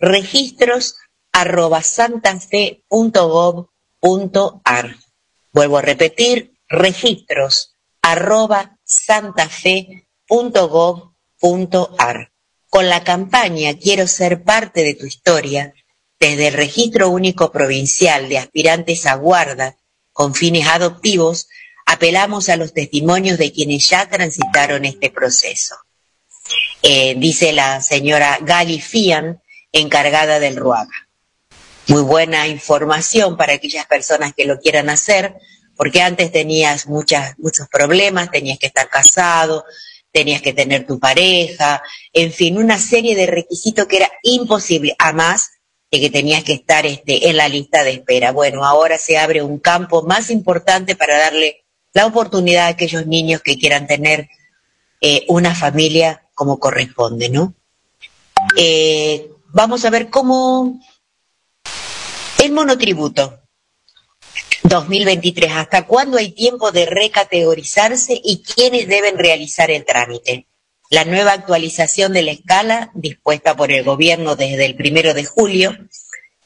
registros arroba santafe.gov.ar. Vuelvo a repetir, registros arroba santafe.gov.ar. Con la campaña Quiero ser parte de tu historia, desde el Registro Único Provincial de Aspirantes a Guarda con fines adoptivos, apelamos a los testimonios de quienes ya transitaron este proceso. Eh, dice la señora Gali Fian, encargada del RUAGA. Muy buena información para aquellas personas que lo quieran hacer, porque antes tenías muchas, muchos problemas, tenías que estar casado, tenías que tener tu pareja, en fin, una serie de requisitos que era imposible, a más de que tenías que estar este, en la lista de espera. Bueno, ahora se abre un campo más importante para darle la oportunidad a aquellos niños que quieran tener eh, una familia como corresponde, ¿no? Eh, vamos a ver cómo el monotributo 2023, ¿hasta cuándo hay tiempo de recategorizarse y quiénes deben realizar el trámite? La nueva actualización de la escala dispuesta por el gobierno desde el primero de julio,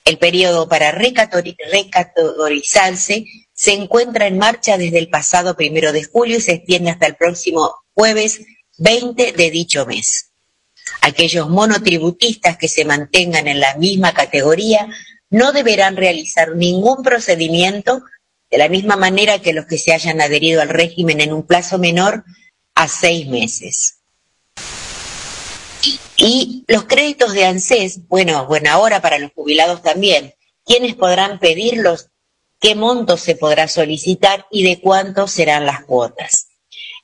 el periodo para recategorizarse se encuentra en marcha desde el pasado primero de julio y se extiende hasta el próximo jueves 20 de dicho mes. Aquellos monotributistas que se mantengan en la misma categoría no deberán realizar ningún procedimiento de la misma manera que los que se hayan adherido al régimen en un plazo menor a seis meses. Y los créditos de ANSES, bueno, buena hora para los jubilados también. ¿Quiénes podrán pedirlos? ¿Qué monto se podrá solicitar y de cuánto serán las cuotas?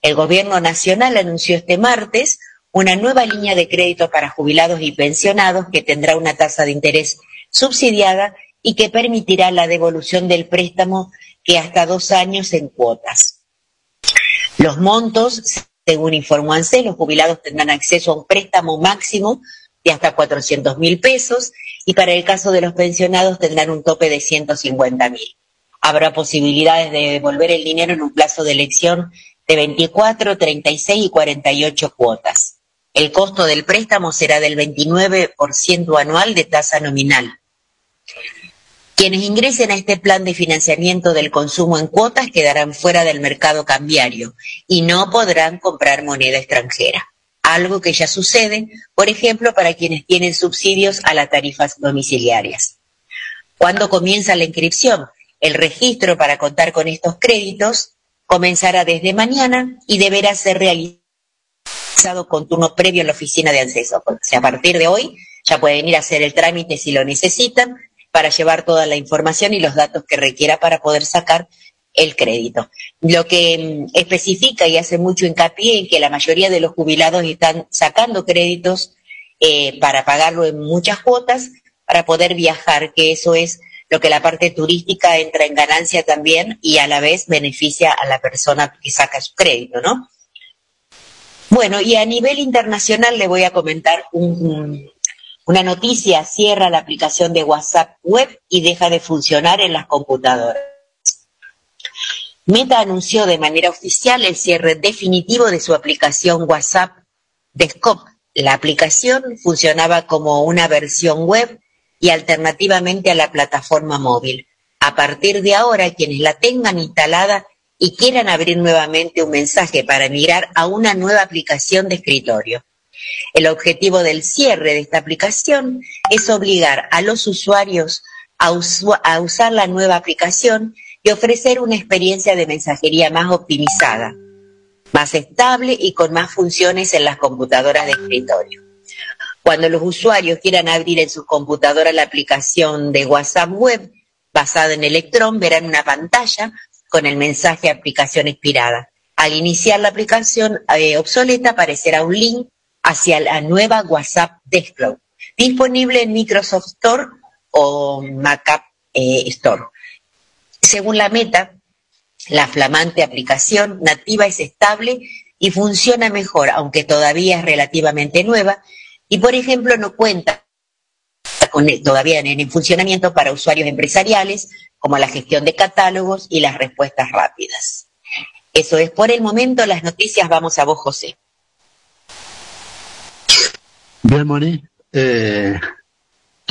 El Gobierno Nacional anunció este martes una nueva línea de crédito para jubilados y pensionados que tendrá una tasa de interés subsidiada y que permitirá la devolución del préstamo que hasta dos años en cuotas. Los montos, según informó ANSE, los jubilados tendrán acceso a un préstamo máximo de hasta 400 mil pesos y para el caso de los pensionados tendrán un tope de 150 mil. Habrá posibilidades de devolver el dinero en un plazo de elección de 24, 36 y 48 cuotas. El costo del préstamo será del 29% anual de tasa nominal. Quienes ingresen a este plan de financiamiento del consumo en cuotas quedarán fuera del mercado cambiario y no podrán comprar moneda extranjera, algo que ya sucede, por ejemplo, para quienes tienen subsidios a las tarifas domiciliarias. ¿Cuándo comienza la inscripción? El registro para contar con estos créditos comenzará desde mañana y deberá ser realizado con turno previo en la oficina de acceso. O sea, a partir de hoy ya pueden ir a hacer el trámite si lo necesitan para llevar toda la información y los datos que requiera para poder sacar el crédito. Lo que mm, especifica y hace mucho hincapié en que la mayoría de los jubilados están sacando créditos eh, para pagarlo en muchas cuotas para poder viajar, que eso es lo que la parte turística entra en ganancia también y a la vez beneficia a la persona que saca su crédito, ¿no? Bueno, y a nivel internacional le voy a comentar una noticia, cierra la aplicación de WhatsApp web y deja de funcionar en las computadoras. Meta anunció de manera oficial el cierre definitivo de su aplicación WhatsApp Desktop. La aplicación funcionaba como una versión web y alternativamente a la plataforma móvil. A partir de ahora, quienes la tengan instalada y quieran abrir nuevamente un mensaje para migrar a una nueva aplicación de escritorio. El objetivo del cierre de esta aplicación es obligar a los usuarios a, a, usar la nueva aplicación y ofrecer una experiencia de mensajería más optimizada, más estable y con más funciones en las computadoras de escritorio. Cuando los usuarios quieran abrir en su computadora la aplicación de WhatsApp Web basada en Electron, verán una pantalla con el mensaje aplicación expirada. Al iniciar la aplicación eh, obsoleta aparecerá un link hacia la nueva WhatsApp Desktop, disponible en Microsoft Store o Mac App eh, Store. Según la meta, la flamante aplicación nativa es estable y funciona mejor, aunque todavía es relativamente nueva, y, por ejemplo, no cuenta todavía en, en funcionamiento para usuarios empresariales, como la gestión de catálogos y las respuestas rápidas. Eso es por el momento las noticias. Vamos a vos, José. Bien, Moni. Eh,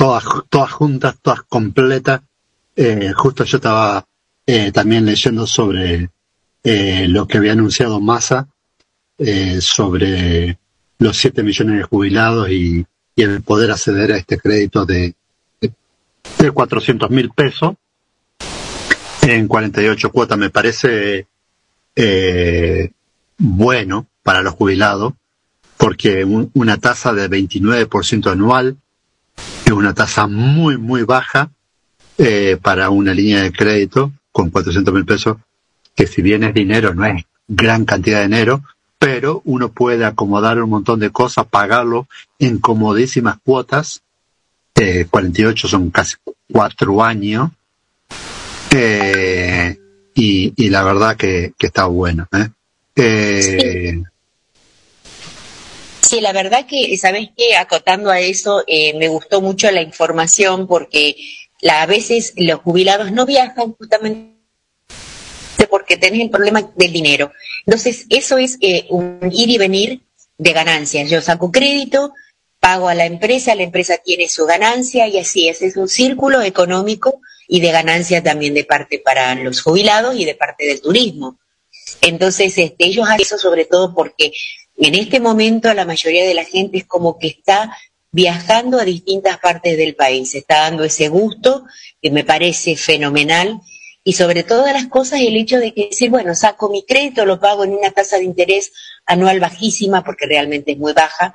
todas, todas juntas, todas completas. Eh, justo yo estaba eh, también leyendo sobre eh, lo que había anunciado Massa sobre los 7 millones de jubilados y, el poder acceder a este crédito de, de 400 mil pesos en 48 cuotas. Me parece bueno para los jubilados porque una tasa de 29% anual es una tasa muy, muy baja eh, para una línea de crédito con 400 mil pesos, que si bien es dinero, no es gran cantidad de dinero, pero uno puede acomodar un montón de cosas, pagarlo en comodísimas cuotas, eh, 48 son casi cuatro años, eh, y, la verdad que, está bueno. ¿eh? eh Sí, la verdad que, ¿sabes qué? Acotando a eso, eh, me gustó mucho la información porque a veces los jubilados no viajan justamente porque tienen el problema del dinero. Entonces, eso es eh, un ir y venir de ganancias. Yo saco crédito, pago a la empresa, la empresa tiene su ganancia y así es. Es un círculo económico y de ganancia también de parte para los jubilados y de parte del turismo. Entonces, este, ellos hacen eso sobre todo porque en este momento la mayoría de la gente es como que está viajando a distintas partes del país, está dando ese gusto que me parece fenomenal y sobre todas las cosas el hecho de que decir, bueno, saco mi crédito, lo pago en una tasa de interés anual bajísima porque realmente es muy baja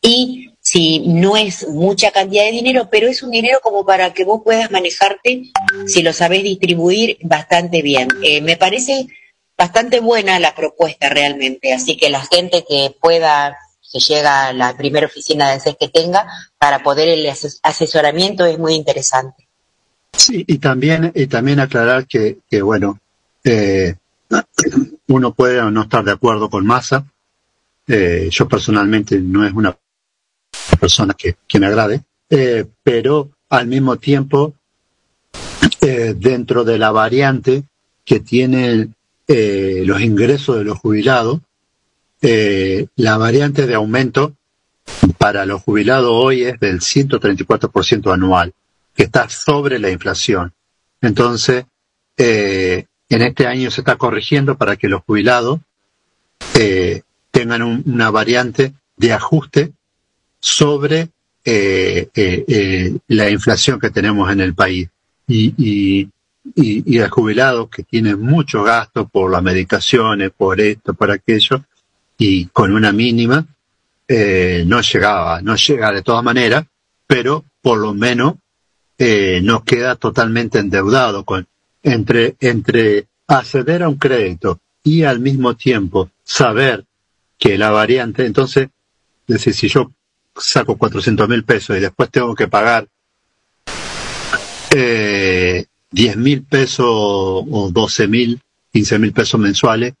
y si no es mucha cantidad de dinero, pero es un dinero como para que vos puedas manejarte, si lo sabes distribuir, bastante bien. Eh, me parece bastante buena la propuesta realmente, así que la gente que pueda, se llega a la primera oficina de CES que tenga, para poder el asesoramiento es muy interesante. Sí, y también, y también aclarar que, que bueno, eh, uno puede no estar de acuerdo con masa. Eh, yo personalmente no es una persona que, que me agrade, eh, pero al mismo tiempo, dentro de la variante que tiene eh, los ingresos de los jubilados, eh, la variante de aumento para los jubilados hoy es del 134% anual, que está sobre la inflación. Entonces, eh, en este año se está corrigiendo para que los jubilados tengan una variante de ajuste sobre la inflación que tenemos en el país. y, y, y jubilados que tienen mucho gasto por las medicaciones, por esto, por aquello, y con una mínima, eh, no llegaba, no llega de todas maneras, pero por lo menos eh, no queda totalmente endeudado con entre entre acceder a un crédito y al mismo tiempo saber que la variante, entonces, es decir, si yo saco 400 mil pesos y después tengo que pagar eh, 10 mil pesos o 12 mil, 15 mil pesos mensuales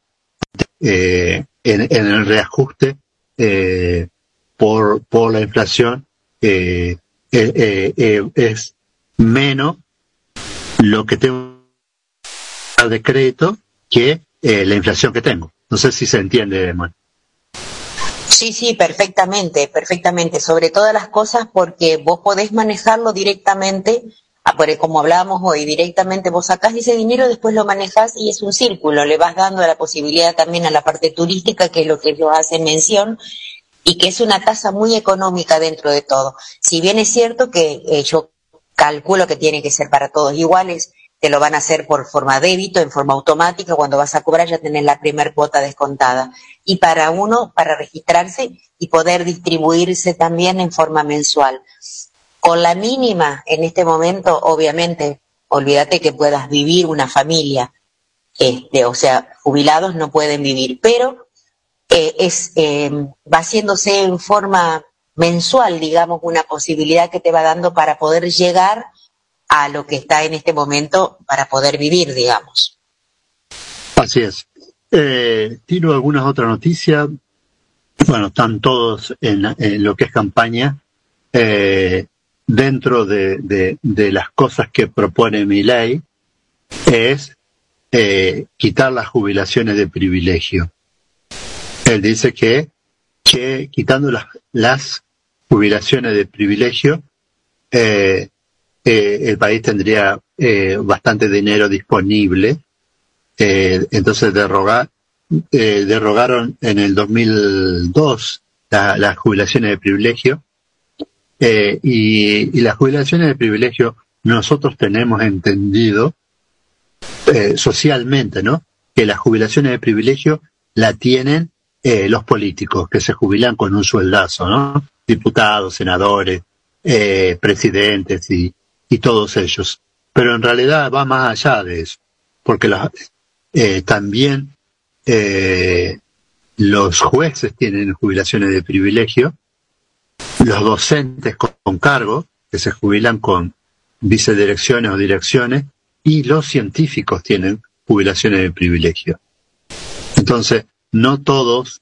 eh, en, el reajuste eh, por, por la inflación eh, es menos lo que tengo de crédito que la inflación que tengo. No sé si se entiende, Man. Sí, sí, perfectamente, perfectamente. Sobre todas las cosas porque vos podés manejarlo directamente Ah, como hablábamos hoy, directamente vos sacás ese dinero, después lo manejas y es un círculo, le vas dando la posibilidad también a la parte turística, que es lo que ellos hacen mención, y que es una tasa muy económica dentro de todo. Si bien es cierto que eh, yo calculo que tiene que ser para todos iguales, te lo van a hacer por forma débito, en forma automática, cuando vas a cobrar ya tenés la primer cuota descontada. Y para uno, para registrarse y poder distribuirse también en forma mensual. Con la mínima, en este momento, obviamente, olvídate que puedas vivir una familia, este, o sea, jubilados no pueden vivir, pero eh, es, eh, va haciéndose en forma mensual, digamos, una posibilidad que te va dando para poder llegar a lo que está en este momento para poder vivir, digamos. Así es. Eh, ¿Tiro algunas otras noticias? Bueno, están todos en, en lo que es campaña. Eh, dentro de, las cosas que propone mi ley es eh, quitar las jubilaciones de privilegio. Él dice que, quitando las jubilaciones de privilegio eh, eh, el país tendría bastante dinero disponible. entonces derrogar, derrogaron en el 2002 las jubilaciones de privilegio y, y las jubilaciones de privilegio nosotros tenemos entendido socialmente, ¿no? Que las jubilaciones de privilegio la tienen eh, los políticos que se jubilan con un sueldazo, ¿no? Diputados, senadores, eh, presidentes y, todos ellos. Pero en realidad va más allá de eso, porque eh, también eh, los jueces tienen jubilaciones de privilegio, los docentes con, cargo, que se jubilan con vicedirecciones o direcciones, y los científicos tienen jubilaciones de privilegio. Entonces, no todos,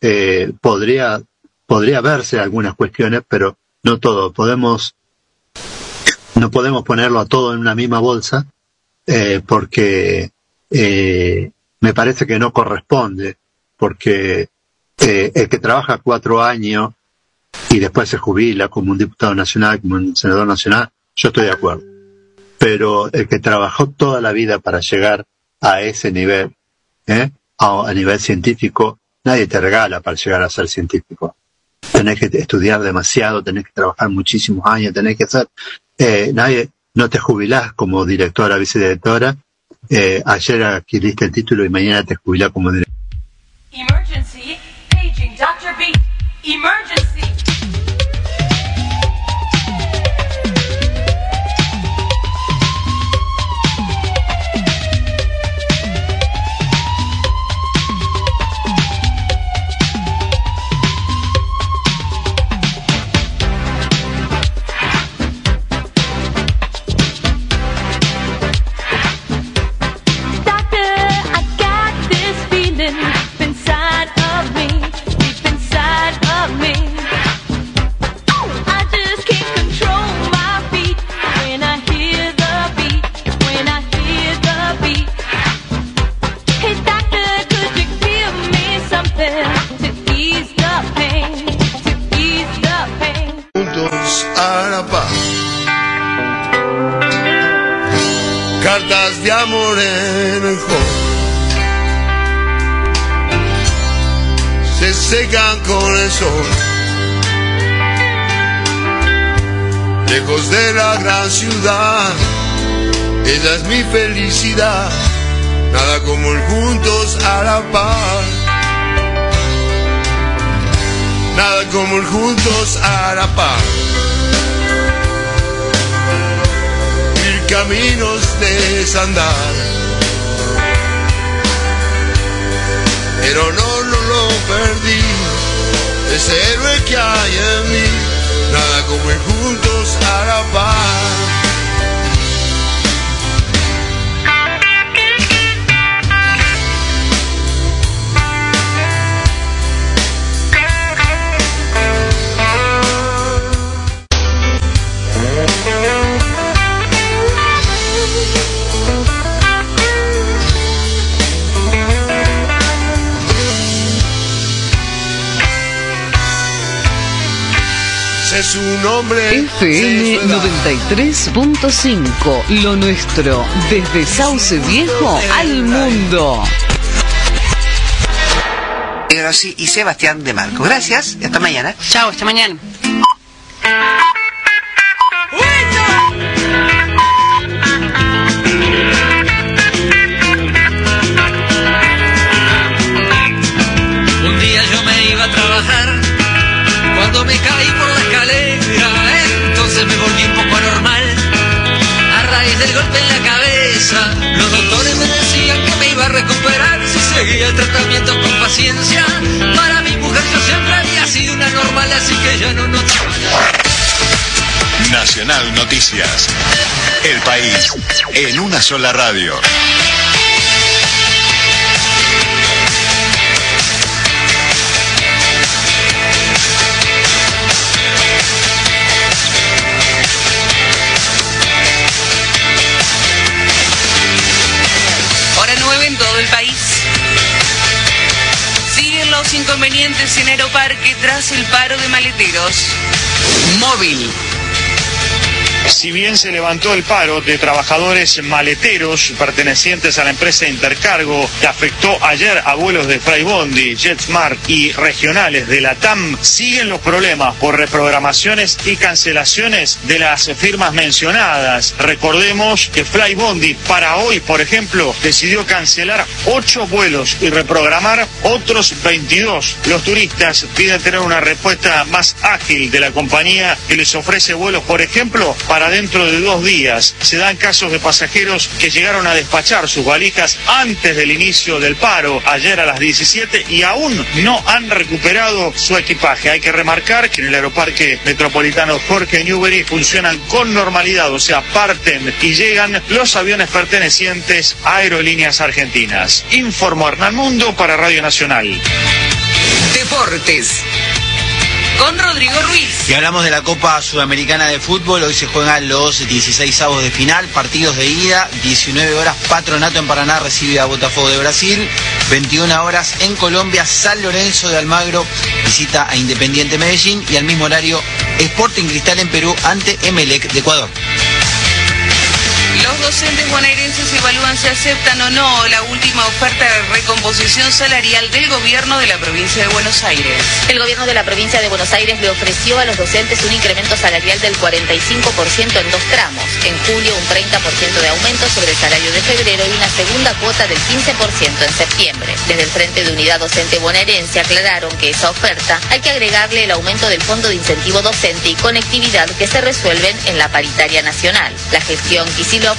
eh, podría, podría verse algunas cuestiones, pero no todo. Podemos, no podemos ponerlo a todo en una misma bolsa, eh, porque eh, me parece que no corresponde, porque eh, el que trabaja cuatro años y después se jubila como un diputado nacional, como un senador nacional, yo estoy de acuerdo. Pero el que trabajó toda la vida para llegar a ese nivel, ¿eh? A, nivel científico, nadie te regala para llegar a ser científico. Tenés que estudiar demasiado, tenés que trabajar muchísimos años, tenés que hacer, eh, nadie, no te jubilás como directora, vicedirectora, eh, ayer adquiriste el título y mañana te jubilás como directora. Emergency, paging Dr. B. Emergency. Lejos de la gran ciudad, ella es mi felicidad. Nada como el juntos a la paz. Nada como el juntos a la paz. caminos desandar. Pero no, no lo perdí, ese héroe que hay en mí, nada como ir juntos a la paz. Su nombre. FM 93.5, lo nuestro, desde Sauce Viejo al mundo. y Sebastián de Marco. Gracias y hasta mañana. Chao, hasta mañana. Del golpe en la cabeza, los doctores me decían que me iba a recuperar si seguía el tratamiento con paciencia. Para mi mujer yo siempre había sido una normal, así que ya no notaba Nacional Noticias. El país en una sola radio. Los inconvenientes en Aeroparque tras el paro de maleteros. Móvil. Si bien se levantó el paro de trabajadores maleteros pertenecientes a la empresa Intercargo que afectó ayer a vuelos de Flybondi, JetSmart y regionales de la TAM, siguen los problemas por reprogramaciones y cancelaciones de las firmas mencionadas. Recordemos que Flybondi para hoy, por ejemplo, decidió cancelar ocho vuelos y reprogramar otros 22. Los turistas piden tener una respuesta más ágil de la compañía que les ofrece vuelos, por ejemplo, para dentro de dos días. Se dan casos de pasajeros que llegaron a despachar sus valijas antes del inicio del paro, ayer a las 17, y aún no han recuperado su equipaje. Hay que remarcar que en el aeroparque metropolitano Jorge Newbery funcionan con normalidad, o sea, parten y llegan los aviones pertenecientes a Aerolíneas Argentinas. Informó Hernán Mundo para Radio Nacional. Deportes. Con Rodrigo Ruiz. Y hablamos de la Copa Sudamericana de Fútbol. Hoy se juegan los 16 avos de final, partidos de ida. 19 horas, Patronato en Paraná recibe a Botafogo de Brasil. 21 horas en Colombia, San Lorenzo de Almagro visita a Independiente Medellín. Y al mismo horario, Sporting Cristal en Perú ante Emelec de Ecuador. Docentes bonaerenses evalúan si aceptan o no la última oferta de recomposición salarial del gobierno de la provincia de Buenos Aires. El gobierno de la provincia de Buenos Aires le ofreció a los docentes un incremento salarial del 45% en dos tramos. En julio un 30% de aumento sobre el salario de febrero y una segunda cuota del 15% en septiembre. Desde el Frente de Unidad Docente Bonaerense aclararon que esa oferta hay que agregarle el aumento del Fondo de Incentivo Docente y Conectividad que se resuelven en la paritaria nacional. La gestión Kisilov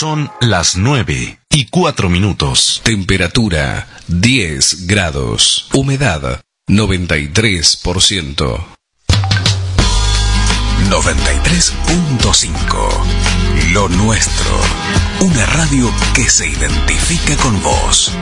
Son las 9 y 4 minutos. Temperatura 10 grados. Humedad 93%. 93.5 Lo nuestro. Una radio que se identifica con vos.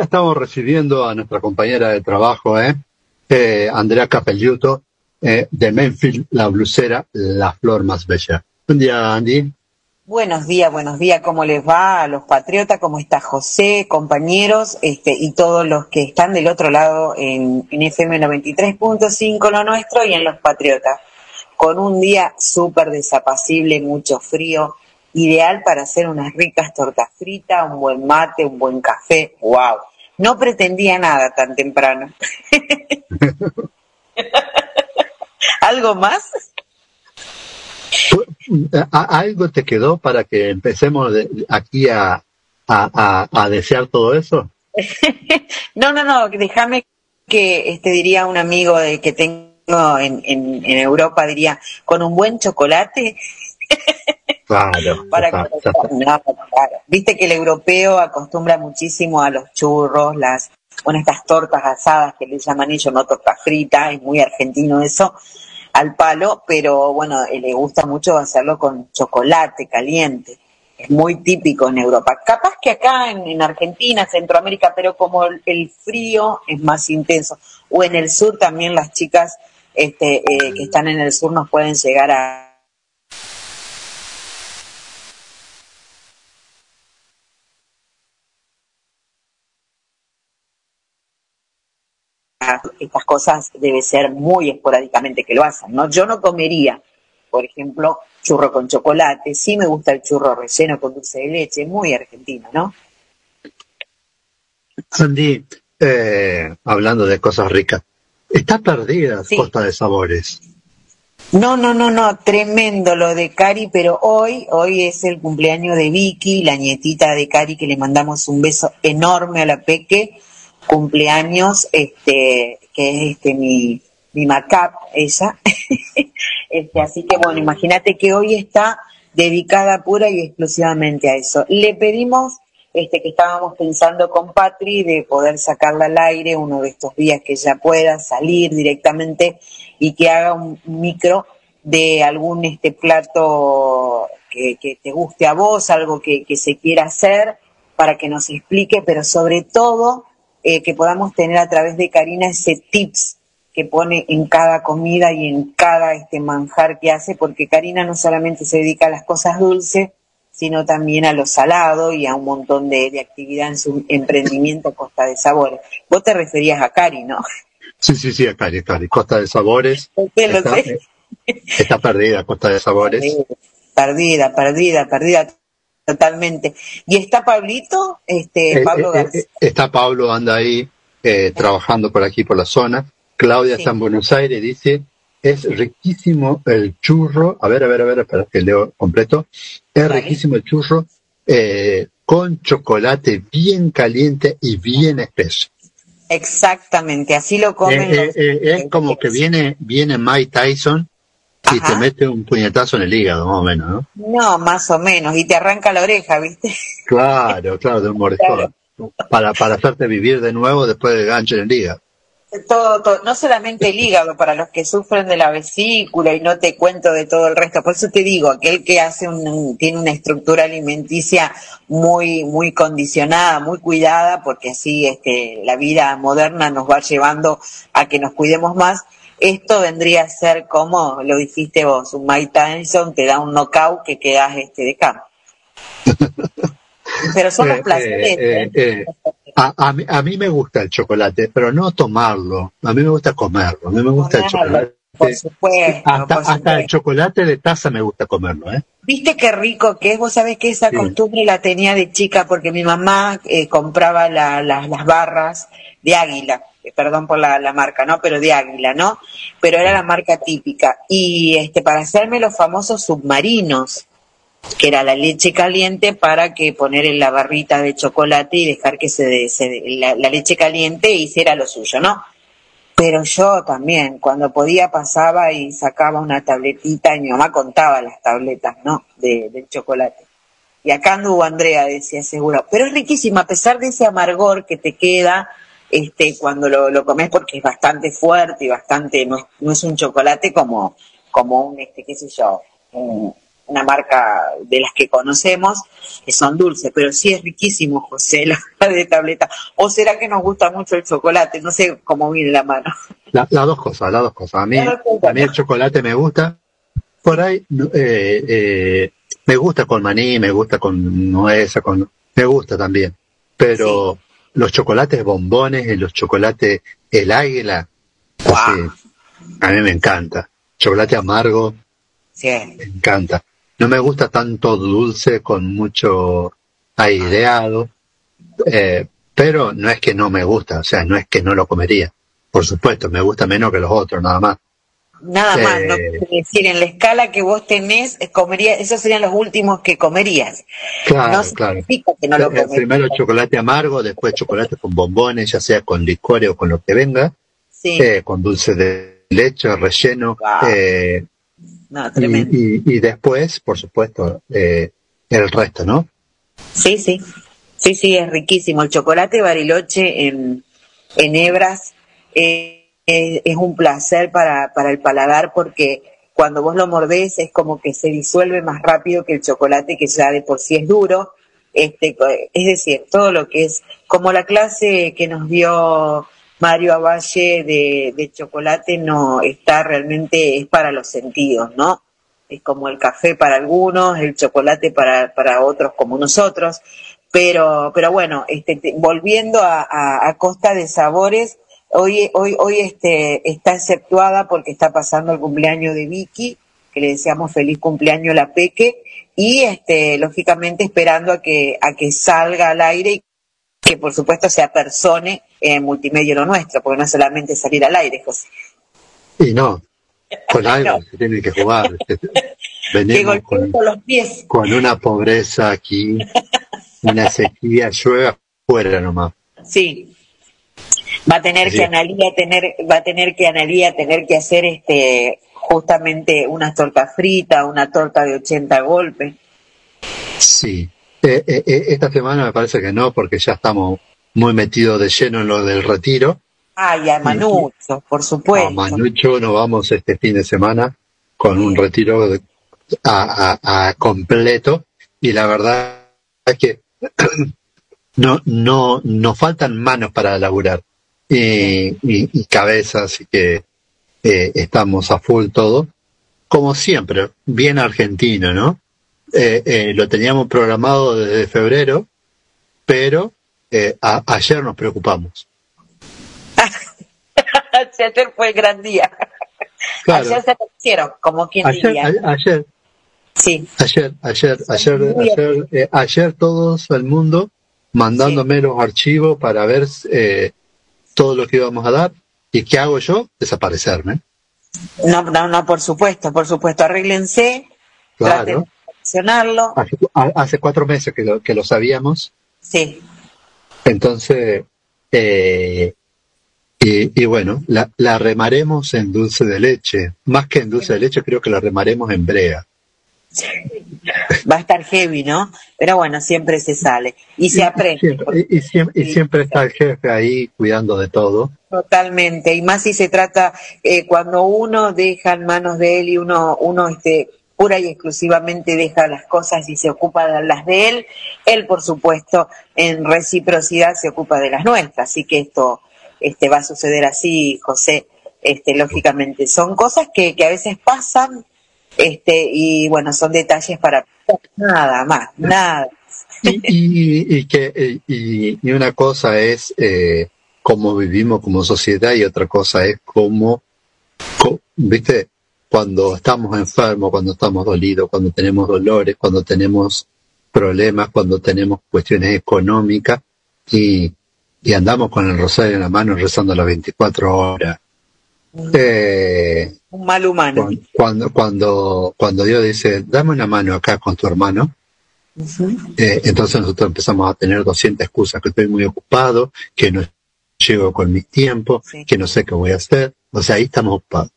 Estamos recibiendo a nuestra compañera de trabajo, ¿eh? Eh, Andrea Capelluto, eh, de Memphis, la blusera, la flor más bella. Buen día, Andy. Buenos días, buenos días, ¿cómo les va a los patriotas? ¿Cómo está José, compañeros, este, y todos los que están del otro lado en, en FM 93.5 lo nuestro y en los patriotas? Con un día súper desapacible, mucho frío, ideal para hacer unas ricas tortas fritas, un buen mate, un buen café, wow. No pretendía nada tan temprano. ¿Algo más? ¿A- ¿Algo te quedó para que empecemos de- aquí a, a, a- a desear todo eso? No, no, no, déjame que este diría un amigo de, que tengo en, en, en Europa, diría, con un buen chocolate Claro. para está, no, claro. Viste que el europeo acostumbra muchísimo a los churros, las, bueno, estas tortas asadas que le llaman ellos, no torta frita, es muy argentino eso, al palo, pero bueno, eh, le gusta mucho hacerlo con chocolate caliente. Es muy típico en Europa. Capaz que acá en, en Argentina, Centroamérica, pero como el, el frío es más intenso. O en el sur también las chicas este, eh, que están en el sur nos pueden llegar a, estas cosas debe ser muy esporádicamente que lo hacen, ¿no? Yo no comería, por ejemplo, churro con chocolate, sí me gusta el churro relleno con dulce de leche, muy argentino, ¿no? Andy, eh, hablando de cosas ricas, está perdida Sí. Costa de Sabores. No, no, no, no, tremendo lo de Cari, pero hoy, hoy es el cumpleaños de Vicky, la nietita de Cari, que le mandamos un beso enorme a la Peque, cumpleaños, este, que es este mi, mi macap, ella. este, así que bueno, imagínate que hoy está dedicada pura y exclusivamente a eso. Le pedimos, este, que estábamos pensando con Patri de poder sacarla al aire uno de estos días que ella pueda salir directamente y que haga un micro de algún este plato que, que te guste a vos, algo que, que se quiera hacer, para que nos explique, pero sobre todo eh, que podamos tener a través de Karina ese tips que pone en cada comida y en cada este manjar que hace, porque Karina no solamente se dedica a las cosas dulces, sino también a lo salado y a un montón de, de actividad en su emprendimiento Costa de Sabores. Vos te referías a Cari, ¿no? Sí, sí, sí, acá, acá, Costa de Sabores. Sí, lo Está, sé. está perdida Costa de Sabores. Perdida, perdida, perdida totalmente. ¿Y está Pablito? Este, Eh, Pablo eh, eh, García. está Pablo, anda ahí eh, trabajando por aquí, por la zona. Claudia Sí. está en Buenos Aires, dice, es riquísimo el churro. A ver, a ver, a ver, espera que leo completo. Es Vale. riquísimo el churro eh, con chocolate bien caliente y bien espeso. Exactamente, así lo comen Eh, los- eh, eh, es como que viene, viene Mike Tyson y te mete un puñetazo en el hígado, más o menos, ¿no? No, más o menos, y te arranca la oreja, ¿viste? Claro, claro, de un mordiscón. Para, para hacerte vivir de nuevo después del gancho en el hígado. Todo, todo, no solamente el hígado, para los que sufren de la vesícula y no te cuento de todo el resto. Por eso te digo, aquel que hace un- tiene una estructura alimenticia muy, muy condicionada, muy cuidada, porque así este, la vida moderna nos va llevando a que nos cuidemos más. Esto vendría a ser como lo dijiste vos, un Mike Tyson te da un knockout que quedas este de cama. Pero son los Eh, placeres. eh, ¿eh? eh, a, a mí, a mí me gusta el chocolate, pero no tomarlo. A mí me gusta comerlo. A mí me gusta el chocolate. Por supuesto, Hasta, por hasta supuesto. el chocolate de taza me gusta comerlo, ¿eh? Viste qué rico que es, vos sabés que esa Sí. costumbre la tenía de chica porque mi mamá eh, compraba la- la- las barras de águila perdón por la, la marca, ¿no? Pero de Águila, ¿no? Pero era la marca típica. Y este, para hacerme los famosos submarinos, que era la leche caliente para que poner en la barrita de chocolate y dejar que se, se la, leche caliente hiciera lo suyo, ¿no? Pero yo también, cuando podía pasaba y sacaba una tabletita y mi mamá contaba las tabletas, ¿no? De, chocolate. Y acá anduvo Andrea, decía seguro. Pero es riquísima, a pesar de ese amargor que te queda este, cuando lo, lo comes porque es bastante fuerte y bastante, no es, no es un chocolate como, como un, este, qué sé yo, un, una marca de las que conocemos, que son dulces, pero sí es riquísimo, José, la de tableta. ¿O será que nos gusta mucho el chocolate? No sé cómo viene la mano. Las la dos cosas, las dos cosas. A mí, a mí el chocolate me gusta. Por ahí, eh, eh, me gusta con maní, me gusta con nuez, con, me gusta también. Pero sí. Los chocolates bombones, los chocolates, el águila, wow. así, a mí me encanta. Chocolate amargo, sí. me encanta. No me gusta tanto dulce con mucho aireado, eh, pero no es que no me gusta, o sea, no es que no lo comería. Por supuesto, me gusta menos que los otros, nada más. Nada eh, más, no quiere decir, en la escala que vos tenés, comería, esos serían los últimos que comerías. Claro, no claro. Que no lo eh, primero chocolate amargo, después chocolate con bombones, ya sea con licores o con lo que venga, sí. eh, con dulce de leche, relleno, wow. eh, no, tremendo. Y, y, y, después, por supuesto, eh, el resto, ¿no? Sí, sí. Sí, sí, es riquísimo. El chocolate bariloche en, en hebras eh, es, un placer para, para el paladar porque cuando vos lo mordés es como que se disuelve más rápido que el chocolate que ya de por sí es duro. Este, es decir, todo lo que es como la clase que nos dio Mario Avalle de, de, chocolate no está realmente, es para los sentidos, ¿no? Es como el café para algunos, el chocolate para, para otros como nosotros, pero, pero bueno, este, te, volviendo a, a, costa de sabores, hoy, hoy, hoy este, está exceptuada porque está pasando el cumpleaños de Vicky, que le deseamos feliz cumpleaños la Peque, y este, lógicamente esperando a que, a que salga al aire y que por supuesto se apersone en multimedia lo nuestro, porque no es solamente salir al aire, José. Y no, con algo no. se tiene que jugar. Venimos que con, con, los pies. con una pobreza aquí, una sequía, llueve fuera nomás. Sí. Va a tener que Analía tener, va a tener que Analía tener que hacer este justamente una torta frita, una torta de 80 golpes. Sí, eh, eh, eh, esta semana me parece que no, porque ya estamos muy metidos de lleno en lo del retiro. Ay, a Manucho, por supuesto. A Manucho nos vamos este fin de semana con un retiro de, a, a, a, completo y la verdad es que no, no, nos faltan manos para laburar y, y, y así que eh, estamos a full todo. Como siempre, bien argentino, ¿no? eh, eh, lo teníamos programado desde febrero, pero eh, a, ayer nos preocupamos. ayer fue el gran día. Claro. Ayer se hicieron, como quien ayer, diría. A, ayer. Sí. Ayer, ayer, ayer, ayer, ayer todos el mundo mandándome sí. los archivos para ver eh, todo lo que íbamos a dar. ¿Y qué hago yo? Desaparecerme. No, no, no, por supuesto, por supuesto. Arréglense. Claro mencionarlo. Hace, hace, cuatro meses que lo, que lo sabíamos. Sí. Entonces, eh, y, y, bueno, la, la, remaremos en dulce de leche. Más que en dulce de leche, creo que la remaremos en brea. Va a estar heavy, ¿no? Pero bueno, siempre se sale y se aprende. Siempre, y, siempre, y, siempre, está el jefe ahí cuidando de todo. Totalmente, y más si se trata eh, cuando uno deja en manos de él y uno, uno este, pura y exclusivamente deja las cosas y se ocupa de las de él, él por supuesto en reciprocidad se ocupa de las nuestras, así que esto este va a suceder así, José, este lógicamente son cosas que, que a veces pasan este y bueno, son detalles para nada más, nada. Y, y, y que y, y, una cosa es eh, cómo vivimos como sociedad y otra cosa es cómo, cómo viste cuando estamos enfermos, cuando estamos dolidos, cuando tenemos dolores, cuando tenemos problemas, cuando tenemos cuestiones económicas y, y andamos con el rosario en la mano rezando las 24 horas. Eh, Un mal humano. cu- cuando, cuando, cuando Dios dice, dame una mano acá con tu hermano, eh, entonces nosotros empezamos a tener 200 excusas, que estoy muy ocupado, que no llego con mis tiempos, que no sé qué voy a hacer. O sea, ahí estamos ocupados.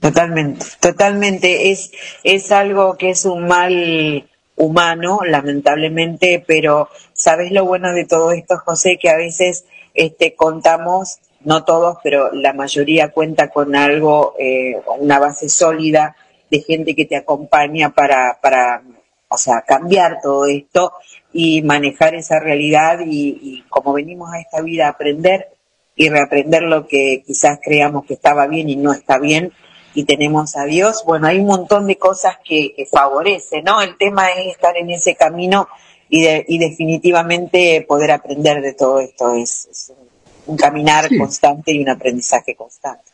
Totalmente, totalmente. Es, es algo que es un mal humano, lamentablemente, pero ¿sabes lo bueno de todo esto, José? Que a veces este, contamos, no todos, pero la mayoría cuenta con algo, eh, una base sólida de gente que te acompaña para, para, o sea, cambiar todo esto y manejar esa realidad y, y como venimos a esta vida a aprender y reaprender lo que quizás creamos que estaba bien y no está bien y tenemos a Dios, bueno, hay un montón de cosas que, que favorecen, ¿no? El tema es estar en ese camino y, de- y definitivamente poder aprender de todo esto. Es, es un, un caminar Sí. constante y un aprendizaje constante.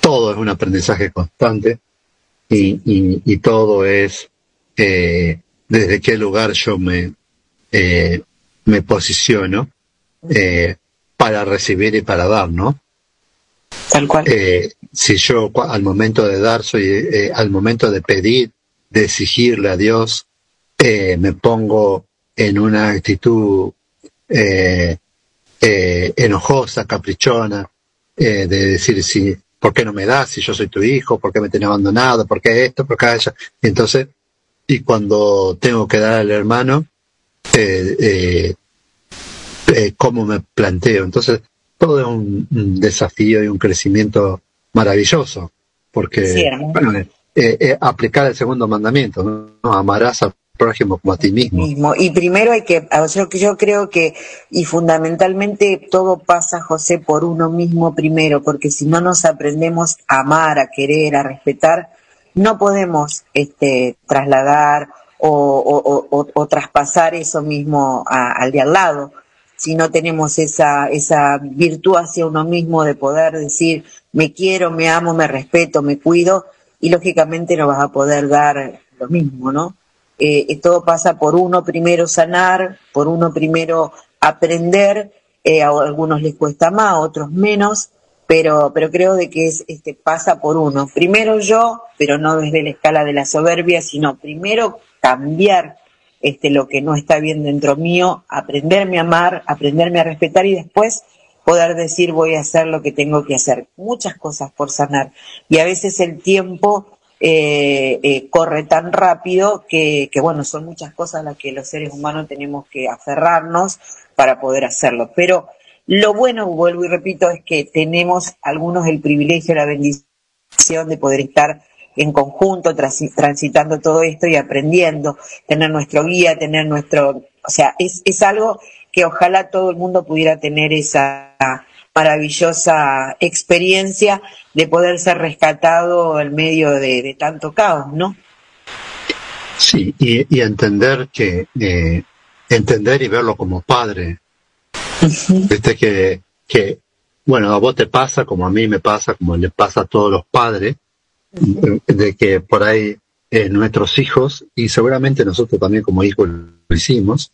todo es un aprendizaje constante y, y, y todo es eh, desde qué lugar yo me, eh, me posiciono eh, para recibir y para dar, ¿no? Tal cual. Si yo al momento de dar, soy al momento de pedir, de exigirle a Dios, me pongo en una actitud eh, eh, enojosa, caprichona, eh, de decir si, ¿por qué no me das? Si yo soy tu hijo, ¿por qué me tenés abandonado? ¿Por qué esto? ¿Por qué? Y entonces, y cuando tengo que dar al hermano, eh, eh, eh, cómo me planteo. Entonces, todo es un, un desafío y un crecimiento maravilloso, porque, Sí, hermano. bueno, eh, aplicar el segundo mandamiento, ¿no? Amarás al mismo. Y primero hay que, yo, yo creo que, y fundamentalmente todo pasa, José, por uno mismo primero, porque si no nos aprendemos a amar, a querer, a respetar, no podemos este, trasladar o, traspasar eso mismo al de al lado. Si no tenemos esa, esa virtud hacia uno mismo de poder decir, me quiero, me amo, me respeto, me cuido, y lógicamente no vas a poder dar lo mismo, ¿no? Eh, todo pasa por uno primero sanar, por uno primero aprender, eh, a algunos les cuesta más, a otros menos, pero, pero creo de que es, este, pasa por uno. Primero yo, pero no desde la escala de la soberbia, sino primero cambiar este, lo que no está bien dentro mío, aprenderme a amar, aprenderme a respetar y después poder decir voy a hacer lo que tengo que hacer. Muchas cosas por sanar. Y a veces el tiempo eh, eh, corre tan rápido que, que, bueno, son muchas cosas a las que los seres humanos tenemos que aferrarnos para poder hacerlo. Pero lo bueno, vuelvo y repito, es que tenemos algunos el privilegio, la bendición de poder estar en conjunto transi- transitando todo esto y aprendiendo, tener nuestro guía, tener nuestro, o sea, es, es algo que ojalá todo el mundo pudiera tener esa maravillosa experiencia de poder ser rescatado en medio de, de tanto caos, ¿no? Sí, y, y entender que, eh, entender y verlo como padre. Viste que, que, bueno, a vos te pasa, como a mí me pasa, como le pasa a todos los padres, de que por ahí eh, nuestros hijos, y seguramente nosotros también como hijos lo hicimos,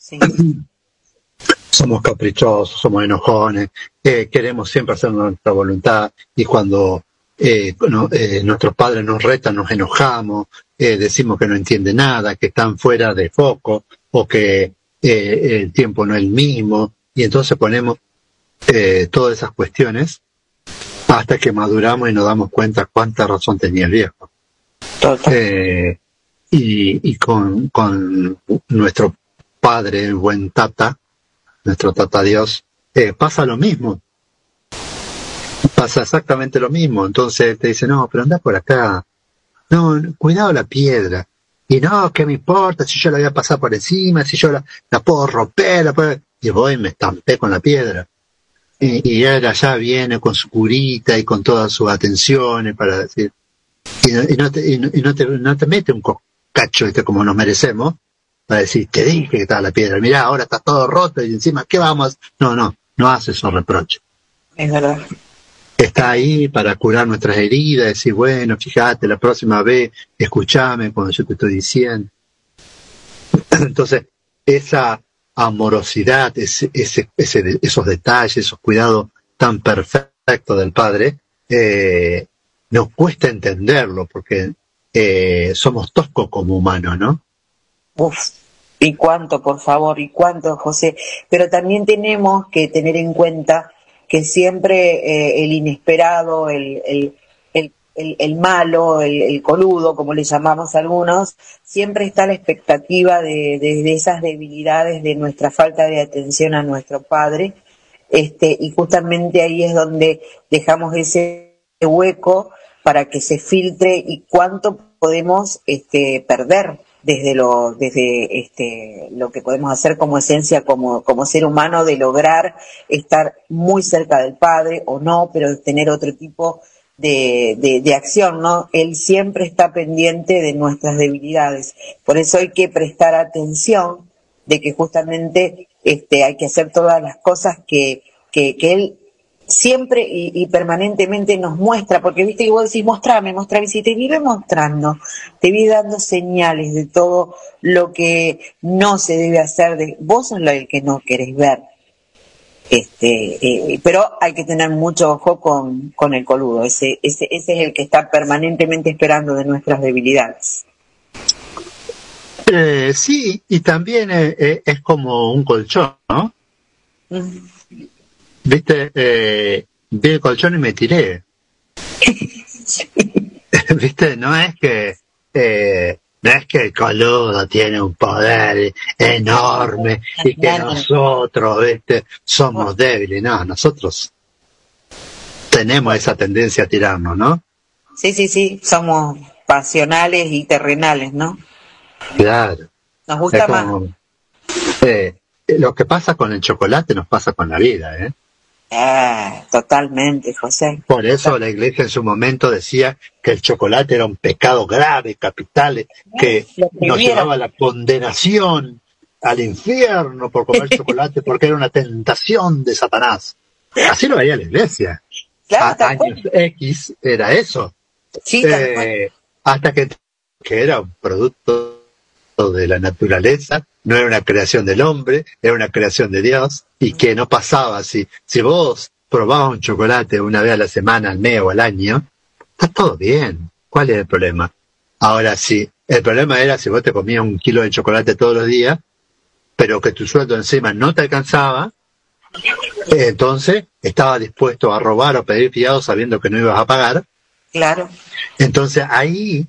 somos caprichosos, somos enojones, eh, queremos siempre hacer nuestra voluntad y cuando eh, no- eh, nuestros padres nos retan nos enojamos, eh, decimos que no entiende nada, que están fuera de foco o que el tiempo no es el mismo y entonces ponemos eh, todas esas cuestiones hasta que maduramos y nos damos cuenta cuánta razón tenía el viejo. Y y con, con nuestro padre, el buen tata, nuestro tata Dios, eh, pasa lo mismo. Pasa exactamente lo mismo. Entonces te dice, no, pero anda por acá. No, cuidado la piedra. Y no, ¿qué me importa si yo la voy a pasar por encima, si yo la, la puedo romper? La puedo... Y voy y me estampé con la piedra. Y, y él allá viene con su curita y con todas sus atenciones para decir, y y no te, y no- no te, no te mete un cacho este como nos merecemos para decir, te dije que estaba la piedra, mirá, ahora está todo roto y encima, ¿qué vamos? No, no, no hace esos reproches. Es verdad. Está ahí para curar nuestras heridas, decir, bueno, fíjate, la próxima vez, escúchame cuando yo te estoy diciendo. Entonces, esa amorosidad, ese, ese, ese- esos detalles, esos cuidados tan perfectos del padre, eh, nos cuesta entenderlo porque eh, somos toscos como humanos, ¿no? Uf, y cuánto, por favor, y cuánto, José. Pero también tenemos que tener en cuenta que siempre eh, el inesperado, el, el, el, el, malo, el, coludo, como le llamamos algunos, siempre está la expectativa de, de, de esas debilidades, de nuestra falta de atención a nuestro padre. Este, y justamente ahí es donde dejamos ese hueco para que se filtre y cuánto podemos este, perder desde lo desde este lo que podemos hacer como esencia como como ser humano de lograr estar muy cerca del padre o no pero tener otro tipo de, de, de acción no él siempre está pendiente de nuestras debilidades. Por eso hay que prestar atención de que justamente este hay que hacer todas las cosas que que, que él siempre y, y permanentemente nos muestra, porque viste que vos decís, mostrame, mostrame, si te vive mostrando, te vive dando señales de todo lo que no se debe hacer, de, vos sos lo el que no querés ver. Este, eh, pero hay que tener mucho ojo con, con el coludo, ese, ese, ese es el que está permanentemente esperando de nuestras debilidades. Eh, sí, y también eh, eh, es como un colchón, ¿no? Viste, eh, vi el colchón y me tiré. Viste, no es que eh, no es que el coludo tiene un poder enorme y que nosotros, viste, somos débiles. No, nosotros tenemos esa tendencia a tirarnos, ¿no? Sí, sí, sí, somos pasionales y terrenales, ¿no? Claro. Nos gusta más. eh, lo que pasa con el chocolate nos pasa con la vida, ¿eh? Ah, totalmente, José. Por eso la iglesia en su momento decía que el chocolate era un pecado grave, capital, que nos llevaba a la condenación al infierno por comer chocolate porque era una tentación de Satanás. Así lo veía la iglesia. Claro, A cual. años X era eso. Sí. Eh, hasta que, que era un producto de la naturaleza, no era una creación del hombre, era una creación de Dios, y que no pasaba. Si, si vos probabas un chocolate una vez a la semana, al mes o al año, está todo bien. ¿Cuál es el problema? Ahora sí, el problema era si vos te comías un kilo de chocolate todos los días, pero que tu sueldo encima no te alcanzaba, entonces estaba dispuesto a robar o pedir fiado sabiendo que no ibas a pagar, Claro. entonces ahí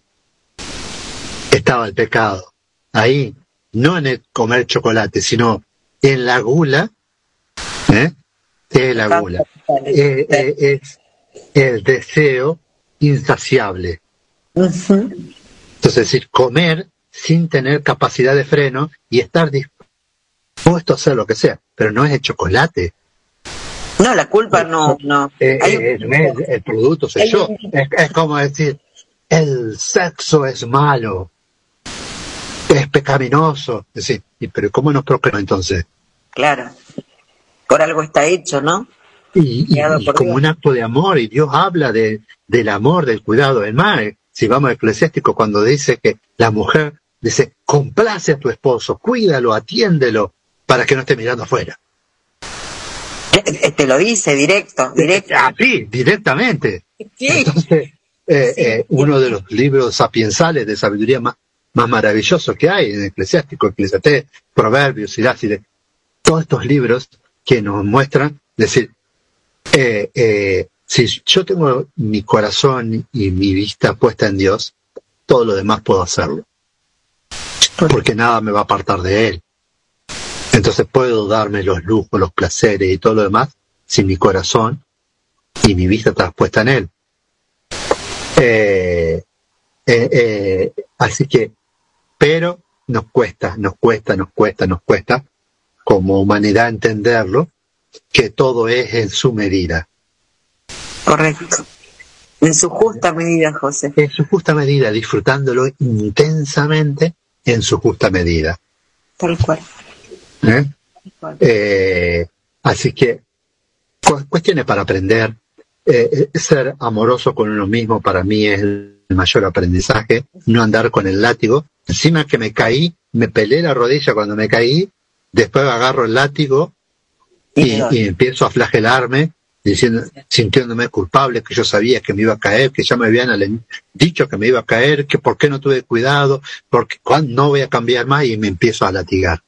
estaba el pecado. Ahí, no en el comer chocolate, sino en la gula. ¿eh? ¿Qué es la gula? Eh, eh, es el deseo insaciable. Entonces, es decir, comer sin tener capacidad de freno y estar dispuesto a hacer lo que sea, pero no es el chocolate. No, la culpa no, no. Eh, Hay eh, un- no es el producto soy Hay yo. es como decir, el sexo es malo, es pecaminoso. Es decir, ¿y pero cómo nos procreamos entonces? Claro. Por algo está hecho, ¿no? Y, como un acto de amor, y Dios habla de, del amor, del cuidado. Es más, eh, si vamos a Eclesiástico, cuando dice que la mujer dice, complace a tu esposo, cuídalo, atiéndelo, para que no esté mirando afuera. Eh, Te lo dice directo, directo. Así, directamente. Sí. Entonces, eh, eh, uno de los libros sapiensales de sabiduría más, más maravillosos que hay en Eclesiástico, Eclesiastés, Proverbios, Siracide, todos estos libros que nos muestran, decir, eh, eh, si yo tengo mi corazón y mi vista puesta en Dios, todo lo demás puedo hacerlo. Porque nada me va a apartar de Él. Entonces puedo darme los lujos, los placeres y todo lo demás si mi corazón y mi vista está puesta en Él. Eh, eh, eh, así que, pero nos cuesta, nos cuesta, nos cuesta, nos cuesta como humanidad entenderlo, que todo es en su medida. Correcto. En su justa medida, José. En su justa medida, disfrutándolo intensamente en su justa medida. Tal cual. ¿eh? Eh, así que cu- cuestiones para aprender. Eh, ser amoroso con uno mismo para mí es el mayor aprendizaje. No andar con el látigo. Encima que me caí, me pelé la rodilla cuando me caí después agarro el látigo y, y empiezo a flagelarme diciendo, sintiéndome culpable, que yo sabía que me iba a caer, que ya me habían dicho que me iba a caer, que por qué no tuve cuidado, porque no voy a cambiar más y me empiezo a latigar.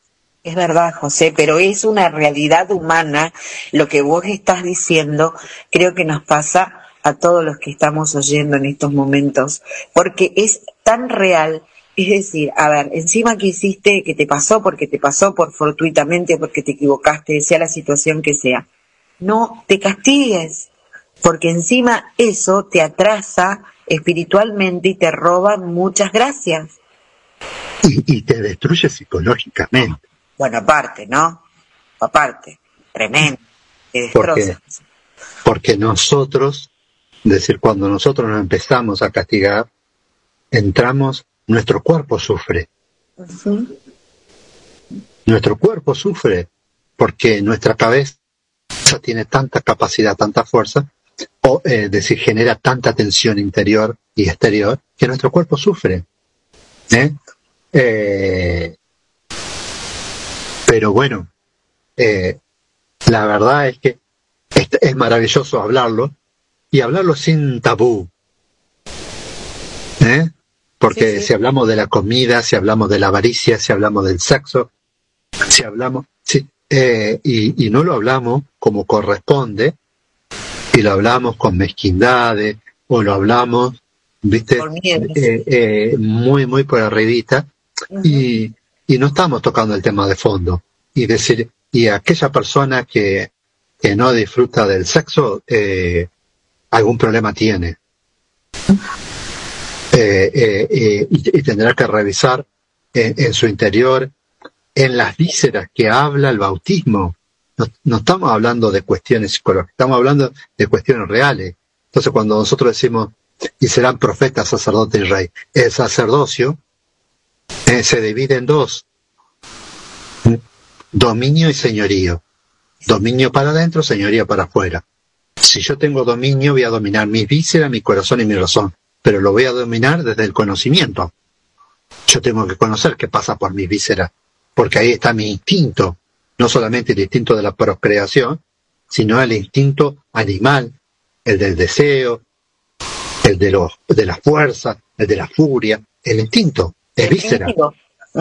Es verdad, José, pero es una realidad humana lo que vos estás diciendo, creo que nos pasa a todos los que estamos oyendo en estos momentos, porque es tan real, es decir, a ver, encima que hiciste, que te pasó porque te pasó por fortuitamente, porque te equivocaste, sea la situación que sea, no te castigues, porque encima eso te atrasa espiritualmente y te roba muchas gracias. Y, y te destruye psicológicamente. Bueno, aparte, ¿no? Aparte, tremendo. Te Porque, destroza. porque nosotros, es decir, cuando nosotros nos empezamos a castigar, entramos, nuestro cuerpo sufre. Nuestro cuerpo sufre porque nuestra cabeza tiene tanta capacidad, tanta fuerza, o eh, es decir, genera tanta tensión interior y exterior, que nuestro cuerpo sufre. ¿eh? Eh, pero bueno, eh, la verdad es que es, es maravilloso hablarlo y hablarlo sin tabú. ¿eh? Porque Sí, sí. si hablamos de la comida, si hablamos de la avaricia, si hablamos del sexo, si hablamos, sí, eh, y, y no lo hablamos como corresponde, y lo hablamos con mezquindades, o lo hablamos, viste, eh, eh, muy, muy por arribita, y, y no estamos tocando el tema de fondo. Y decir, y aquella persona que, que no disfruta del sexo, eh, algún problema tiene. Eh, eh, y, tendrá que revisar en, su interior, en las vísceras que habla el bautismo. No, estamos hablando de cuestiones psicológicas, estamos hablando de cuestiones reales. Entonces, cuando nosotros decimos, y serán profetas, sacerdote y rey, el sacerdocio eh, se divide en dos, dominio y señorío. Dominio para adentro, señorío para afuera. Si yo tengo dominio, voy a dominar mis vísceras, mi corazón y mi razón, pero lo voy a dominar desde el conocimiento. Yo tengo que conocer qué pasa por mis vísceras, porque ahí está mi instinto, no solamente el instinto de la procreación, sino el instinto animal, el del deseo, el de, los, de la fuerza, el de la furia, el instinto, es víscera, Primitivo.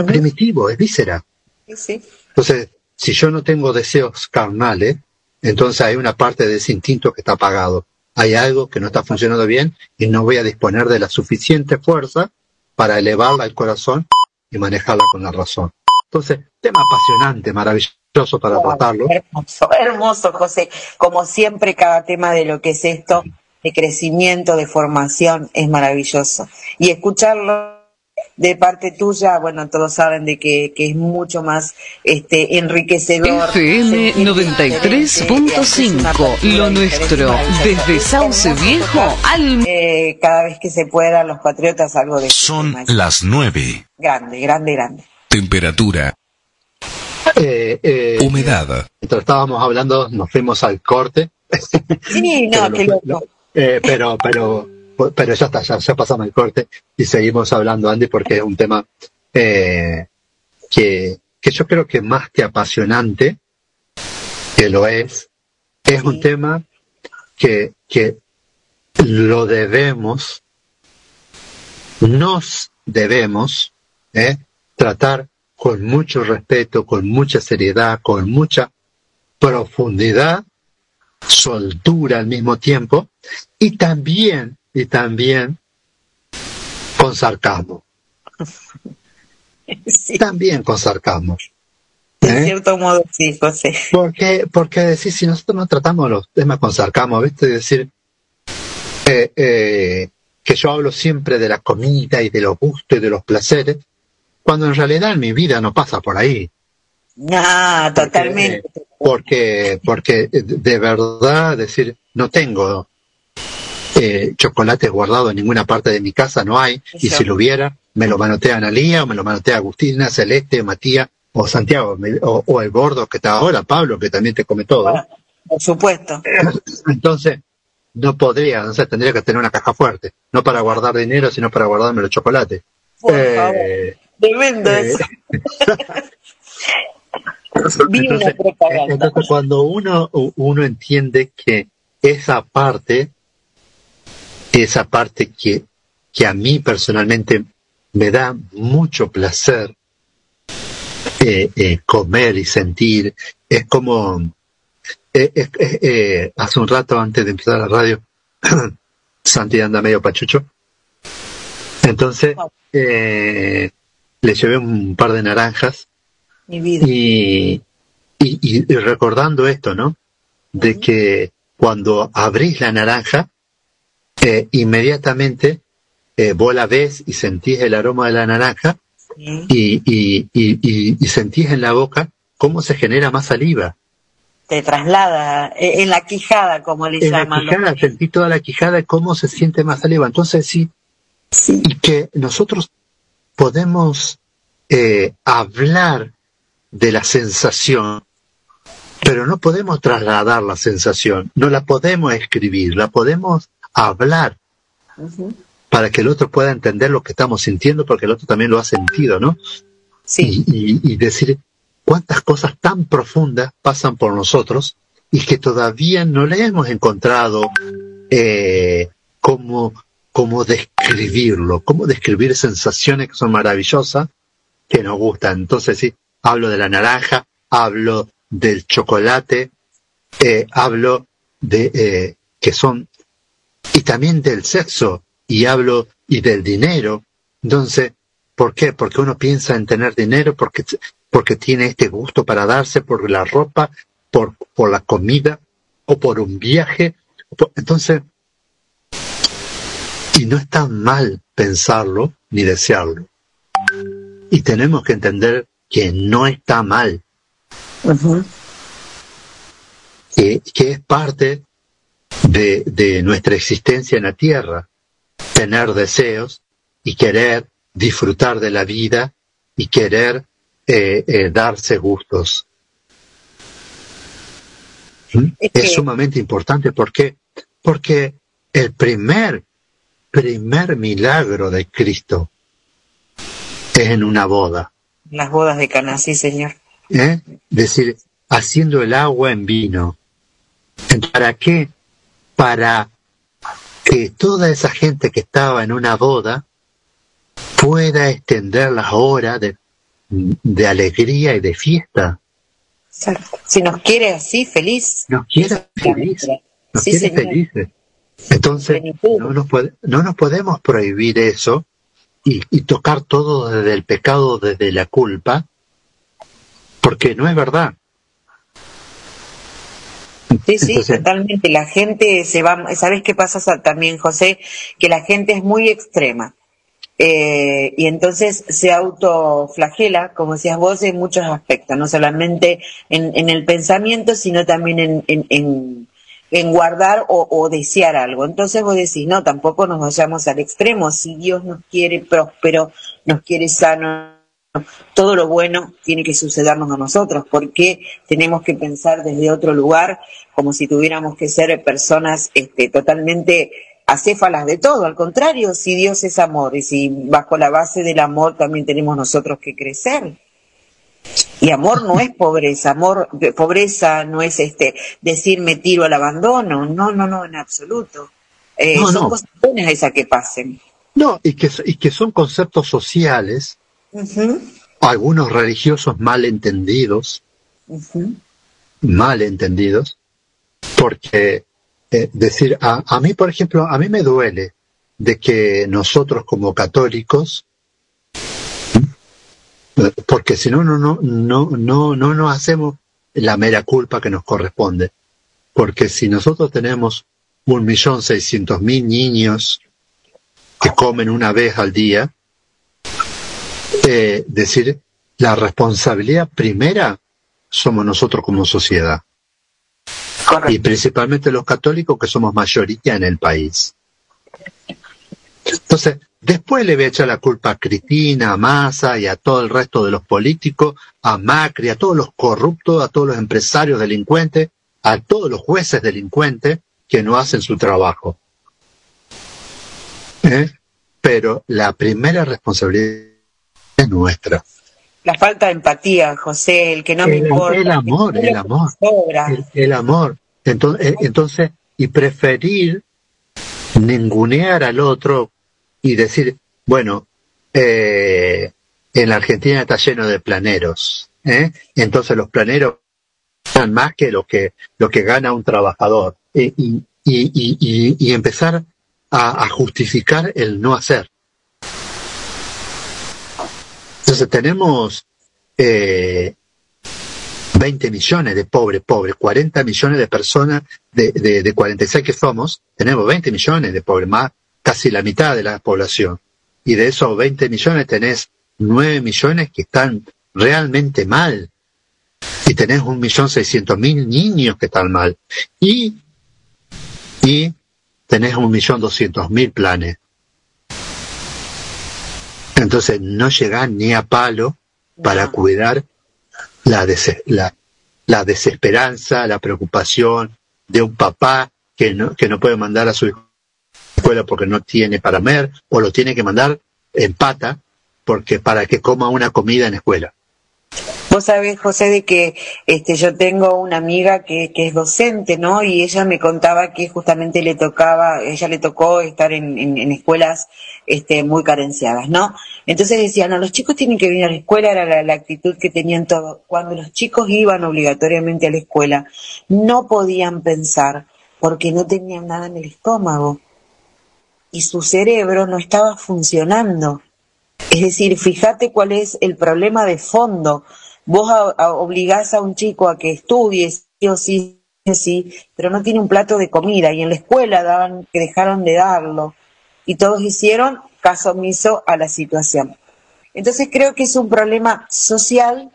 Primitivo, es víscera. Sí, sí. Entonces, si yo no tengo deseos carnales, entonces hay una parte de ese instinto que está apagado. Hay algo que no está funcionando bien y no voy a disponer de la suficiente fuerza para elevarla al corazón y manejarla con la razón. Entonces, tema apasionante, maravilloso para tratarlo. Hermoso, hermoso, José. Como siempre, cada tema de lo que es esto, de crecimiento, de formación, es maravilloso. Y escucharlo de parte tuya, bueno, todos saben de que, que es mucho más este enriquecedor. FM sentirse diferente, y hacerse una 93.5, apertura lo nuestro, desde Es Sauce Viejo al... eh, cada vez que se pueda, los patriotas algo de Son las 9. grande, grande, grande. Temperatura, Eh, eh, humedad, mientras estábamos hablando, nos fuimos al corte. Sí, no, Pero qué lo- loco. Eh, pero, pero, pero ya está, ya, ya pasamos el corte y seguimos hablando, Andy, porque es un tema eh, que, que yo creo que más que apasionante, que lo es, es un tema que, que lo debemos, nos debemos eh, tratar con mucho respeto, con mucha seriedad, con mucha profundidad soltura al mismo tiempo y también y también con sarcasmo también con sarcasmo De ¿eh? cierto modo, sí, José. porque porque decir si nosotros no tratamos los temas con sarcasmo viste decir eh, eh, que yo hablo siempre de la comida y de los gustos y de los placeres cuando en realidad en mi vida no pasa por ahí No, totalmente. porque porque de verdad decir no tengo eh, chocolates guardados en ninguna parte de mi casa no hay y si lo hubiera me lo manotea Analía o me lo manotea Agustina Celeste Matías o Santiago me- o, o el gordo que está ahora Pablo que también te come todo. Bueno, por supuesto. entonces no podría o sea tendría que tener una caja fuerte no para guardar dinero sino para guardarme los chocolates. Por Eh, favor. Tremendo eh, Entonces, entonces cuando uno, uno entiende que esa parte, esa parte que, que a mí personalmente me da mucho placer eh, eh, comer y sentir, es como, eh, eh, hace un rato antes de empezar la radio, Santi anda medio pachucho, entonces eh, le llevé un par de naranjas Mi vida. y, y, y- y recordando esto, ¿no? De que cuando abrís la naranja, eh, inmediatamente eh, vos la ves y sentís el aroma de la naranja Sí. y, y, y, y- sentís en la boca cómo se genera más saliva. Te traslada eh, en la quijada, como le En la llaman. los- quijada, sentí toda la quijada y cómo se siente más saliva. Entonces sí, y que nosotros podemos eh, hablar de la sensación, pero no podemos trasladar la sensación, no la podemos escribir, la podemos hablar para que el otro pueda entender lo que estamos sintiendo, porque el otro también lo ha sentido, ¿no? Sí. Y, y- y decir cuántas cosas tan profundas pasan por nosotros y que todavía no le hemos encontrado eh, cómo, cómo describirlo, cómo describir sensaciones que son maravillosas, que nos gustan. Entonces sí, hablo de la naranja, hablo del chocolate, eh, hablo de eh, que son y también del sexo y hablo y del dinero. Entonces, ¿por qué? Porque uno piensa en tener dinero porque porque tiene este gusto para darse por la ropa, por por la comida o por un viaje. Entonces, y no está mal pensarlo ni desearlo. Y tenemos que entender que no está mal, Ujú. que, que es parte de, de nuestra existencia en la tierra, tener deseos y querer disfrutar de la vida y querer eh, eh, darse gustos. ¿Mm? Es sumamente importante porque porque el primer primer milagro de Cristo es en una boda, Las bodas de Cana, sí, señor. ¿eh? decir, haciendo el agua en vino. ¿Para qué? Para que toda esa gente que estaba en una boda pueda extender las horas de, de alegría y de fiesta. Exacto. Si nos quiere así, feliz. Nos quiere feliz. Nos Sí, quiere señor. felices. Entonces, no nos, puede- no nos podemos prohibir eso y, y tocar todo desde el pecado, desde la culpa, porque no es verdad. Sí, sí, Entonces- totalmente. La gente se va. ¿Sabes qué pasa sa- también, José? Que la gente es muy extrema. Eh, y entonces se autoflagela, como decías vos, en muchos aspectos, no solamente en, en el pensamiento, sino también en, en, en, en guardar o, o desear algo. Entonces vos decís, no, tampoco nos vayamos al extremo. Si Dios nos quiere próspero, nos quiere sano, todo lo bueno tiene que sucedernos a nosotros, porque tenemos que pensar desde otro lugar, como si tuviéramos que ser personas este, totalmente acéfalas de todo. Al contrario, si Dios es amor y si bajo la base del amor también tenemos nosotros que crecer. Y amor no es pobreza, amor, pobreza no es este decir me tiro al abandono, no, no, no, en absoluto. Eh, No, son no. cosas buenas esas que pasen. No, y que, y que son conceptos sociales, Algunos religiosos mal entendidos, ujú. mal entendidos, porque eh, decir, a, a mí, por ejemplo, a mí me duele de que nosotros como católicos, porque si no, no, no, no, no, no nos hacemos la mera culpa que nos corresponde, porque si nosotros tenemos un millón seiscientos mil niños que comen una vez al día, eh, decir, la responsabilidad primera somos nosotros como sociedad. Y principalmente los católicos que somos mayoría en el país. Entonces, después le voy a echar la culpa a Cristina, a Massa y a todo el resto de los políticos, a Macri, a todos los corruptos, a todos los empresarios delincuentes, a todos los jueces delincuentes que no hacen su trabajo. ¿Eh? Pero la primera responsabilidad es nuestra. La falta de empatía, José, el que no me el, importa. el amor, el amor, el, el amor. Entonces, eh, entonces, y preferir ningunear al otro y decir, bueno, eh, en la Argentina está lleno de planeros, ¿eh? entonces los planeros ganan más que lo que lo que gana un trabajador y, y, y, y, y empezar a, a justificar el no hacer. Entonces tenemos eh, 20 millones de pobres, pobres, 40 millones de personas de, de, de 46 que somos, tenemos 20 millones de pobres, más casi la mitad de la población. Y de esos 20 millones tenés 9 millones que están realmente mal. Y tenés un millón seiscientos mil niños que están mal. Y, y tenés un millón doscientos mil planes. Entonces no llegás ni a palo para cuidar la, des- la, la desesperanza, la preocupación de un papá que no, que no puede mandar a su hijo a la escuela porque no tiene para comer, o lo tiene que mandar en pata porque para que coma una comida en escuela. Vos sabés, José, de que este, yo tengo una amiga que, que es docente, ¿no? Y ella me contaba que justamente le tocaba, ella le tocó estar en, escuelas este, muy carenciadas, ¿no? Entonces decía, no, los chicos tienen que venir a la escuela, era la actitud que tenían todos. Cuando los chicos iban obligatoriamente a la escuela, no podían pensar porque no tenían nada en el estómago y su cerebro no estaba funcionando. Es decir, fíjate cuál es el problema de fondo. Vos a- a- obligás a un chico a que estudie, sí o sí, sí pero no tiene un plato de comida y en la escuela daban que dejaron de darlo y todos hicieron caso omiso a la situación. Entonces creo que es un problema social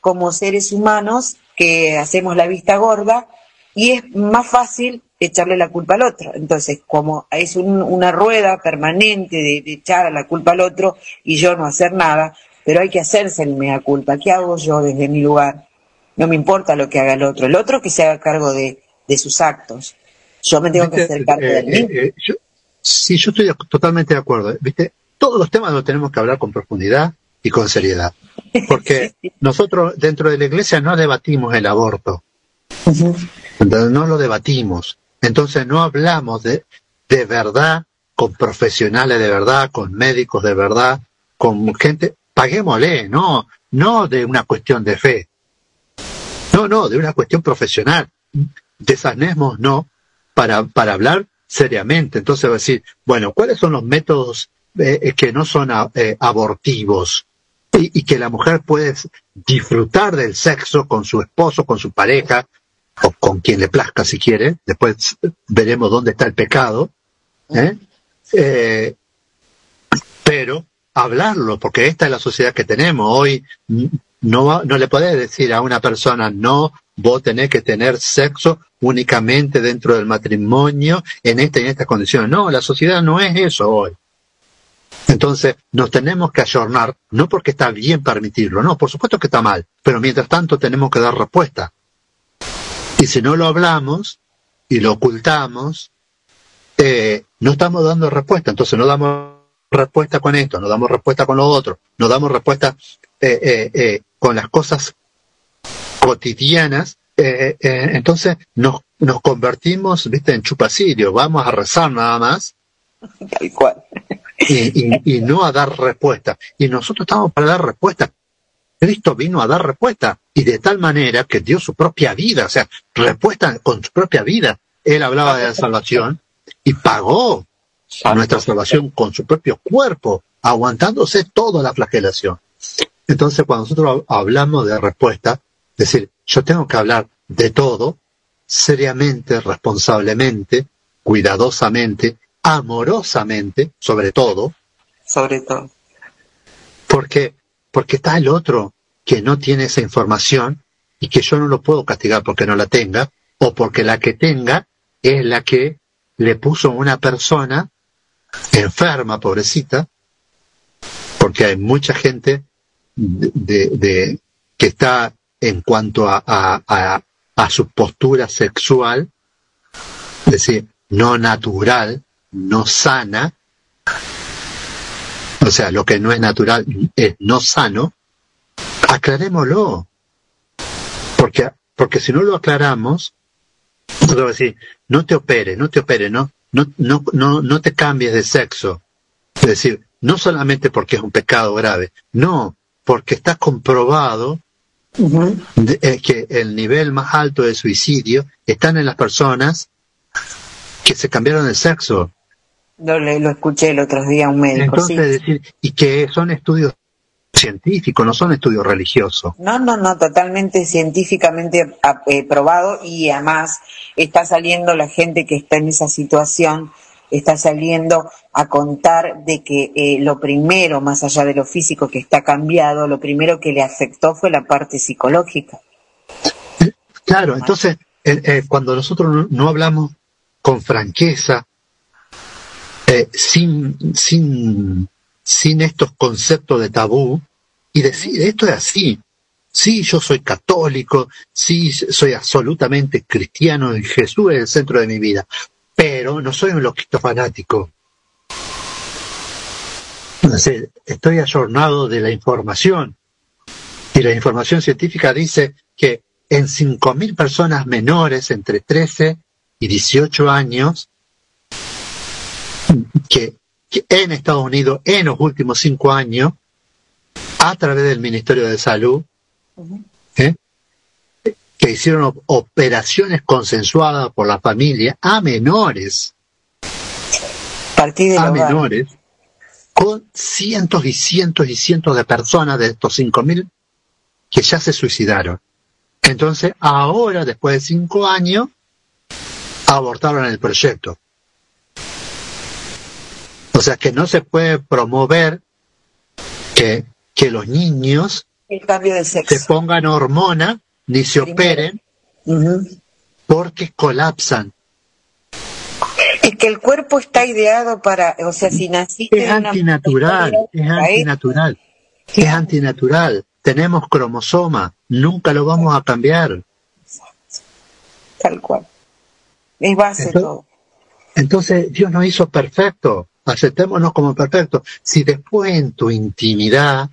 como seres humanos que hacemos la vista gorda y es más fácil echarle la culpa al otro. Entonces, como es un- una rueda permanente de, de echar la culpa al otro y yo no hacer nada, pero hay que hacerse el mea culpa. ¿Qué hago yo desde mi lugar? No me importa lo que haga el otro. El otro que se haga cargo de, de sus actos. Yo me tengo que hacer cargo Eh, del mío. eh, eh, yo- sí, yo estoy de- totalmente de acuerdo. ¿Viste? Todos los temas los tenemos que hablar con profundidad y con seriedad. Porque nosotros dentro de la iglesia no debatimos el aborto. Entonces, no lo debatimos. Entonces no hablamos de, de verdad con profesionales de verdad, con médicos de verdad, con gente, paguémosle, no, no de una cuestión de fe. No, no, de una cuestión profesional. Desasnemos, no, para, para hablar seriamente. Entonces va a decir, bueno, ¿cuáles son los métodos eh, que no son a- eh, abortivos? Y, y que la mujer puede disfrutar del sexo con su esposo, con su pareja, o con quien le plazca si quiere. Después veremos dónde está el pecado. ¿eh? Eh, pero hablarlo, porque esta es la sociedad que tenemos. Hoy no, no le podés decir a una persona, no, vos tenés que tener sexo únicamente dentro del matrimonio en esta y en estas condiciones. No, la sociedad no es eso hoy. Entonces, nos tenemos que ayornar, no porque está bien permitirlo, no, por supuesto que está mal, pero mientras tanto tenemos que dar respuesta. Y si no lo hablamos y lo ocultamos, eh, no estamos dando respuesta. Entonces no damos respuesta con esto, no damos respuesta con lo otro, no damos respuesta eh, eh, eh, con las cosas cotidianas. entonces nos, nos convertimos, viste, en chupacirio. Vamos a rezar nada más. Tal cual. Y, y- y no a dar respuesta. Y nosotros estamos para dar respuesta. Cristo vino a dar respuesta y de tal manera que dio su propia vida, o sea, respuesta con su propia vida. Él hablaba de la salvación y pagó nuestra salvación con su propio cuerpo, aguantándose toda la flagelación. Entonces, cuando nosotros hablamos de respuesta, es decir, yo tengo que hablar de todo, seriamente, responsablemente, cuidadosamente, amorosamente, sobre todo, Sobre todo. porque, porque está el otro que no tiene esa información y que yo no lo puedo castigar porque no la tenga, o porque la que tenga es la que le puso una persona enferma, pobrecita, porque hay mucha gente de, de- que está en cuanto a, a, a- su postura sexual, es decir, no natural, no sana, o sea, lo que no es natural es no sano, aclarémoslo. Porque, porque si no lo aclaramos, no te operes, no te operes, no, no, no, no, no te cambies de sexo. Es decir, no solamente porque es un pecado grave, no, porque está comprobado de- eh, que el nivel más alto de suicidio están en las personas que se cambiaron de sexo. Lo, le- lo escuché el otro día un médico. Entonces, sí. decir, y que son estudios científicos, no son estudios religiosos. No, no, no, totalmente científicamente a- eh, probado y además está saliendo la gente que está en esa situación, está saliendo a contar de que eh, lo primero, más allá de lo físico que está cambiado, lo primero que le afectó fue la parte psicológica. Claro, entonces, eh, cuando nosotros no, hablamos con franqueza, sin, sin, sin estos conceptos de tabú, y decir, esto es así, sí, yo soy católico, sí, soy absolutamente cristiano y Jesús es el centro de mi vida, pero no soy un loquito fanático. Estoy ayornado de la información. Y la información científica dice que en 5.000 personas menores entre 13 y 18 años, que, que en Estados Unidos en los últimos cinco años, a través del Ministerio de Salud, ¿eh? que hicieron op- operaciones consensuadas por la familia a menores, Partir a hogar. menores, con cientos y cientos y cientos de personas de estos 5.000 que ya se suicidaron. Entonces, ahora, después de cinco años, abortaron el proyecto. O sea que no se puede promover que, que los niños El cambio de sexo. se pongan hormona ni se operen porque colapsan. Es que el cuerpo está ideado para, o sea, si naciste Es antinatural, es antinatural, es antinatural. Tenemos cromosoma, nunca lo vamos a cambiar. Tal cual. Es base Entonces- todo. Entonces Dios nos hizo perfecto, aceptémonos como perfectos. Si después en tu intimidad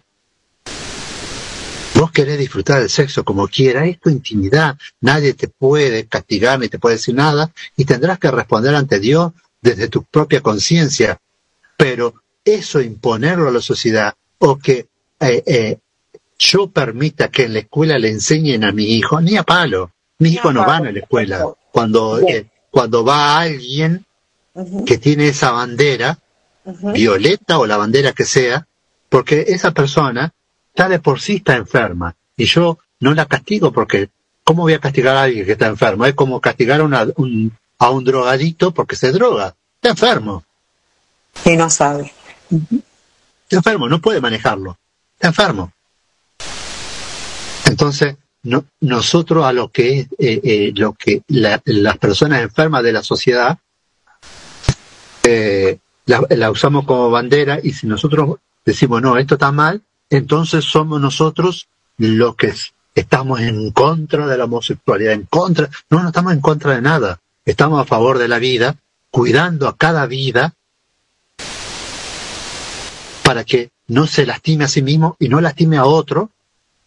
vos querés disfrutar del sexo como quieras, es tu intimidad, nadie te puede castigar ni te puede decir nada y tendrás que responder ante Dios desde tu propia conciencia. Pero eso imponerlo a la sociedad o que eh, eh, yo permita que en la escuela le enseñen a mi hijo, ni a palo, mis hijos no van a la escuela. Cuando, eh, cuando va alguien que tiene esa bandera, violeta o la bandera que sea, porque esa persona está de por sí está enferma y yo no la castigo porque ¿cómo voy a castigar a alguien que está enfermo? Es como castigar a, una- un, a un drogadito porque se droga. Está enfermo. Y no sabe. Está enfermo, no puede manejarlo. Está enfermo. Entonces, no- nosotros a lo que es eh, eh, lo que la- las personas enfermas de la sociedad eh, la, la usamos como bandera y si nosotros decimos no, esto está mal, entonces somos nosotros los que estamos en contra de la homosexualidad, en contra, no, no estamos en contra de nada, estamos a favor de la vida, cuidando a cada vida para que no se lastime a sí mismo y no lastime a otro,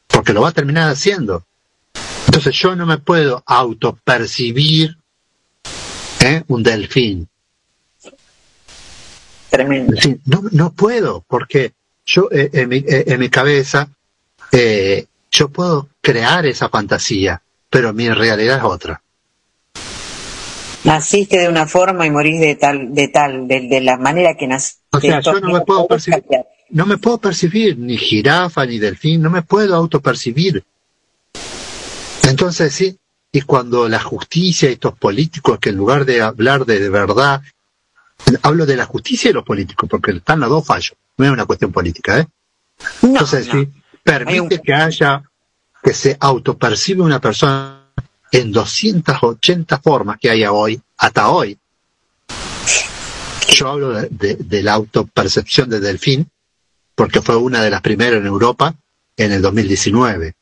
porque lo va a terminar haciendo. Entonces yo no me puedo autopercibir ¿eh? un delfín. Tremendo. No, no puedo, porque yo eh, en, mi, eh, en mi cabeza eh, yo puedo crear esa fantasía, pero mi realidad es otra. Naciste de una forma y morís de tal, de tal, de, de la manera que naciste. O sea, yo no me puedo percibir, cambiar. no me puedo percibir ni jirafa ni delfín, no me puedo autopercibir. Entonces sí, y cuando la justicia y estos políticos que en lugar de hablar de, de verdad, hablo de la justicia y los políticos, porque están los dos fallos, no es una cuestión política, ¿eh? Entonces sí, permite que haya, que se autopercibe una persona en 280 formas que hay hoy, hasta hoy. Yo hablo de, de- de la autopercepción de Delfín, porque fue una de las primeras en Europa en el 2019.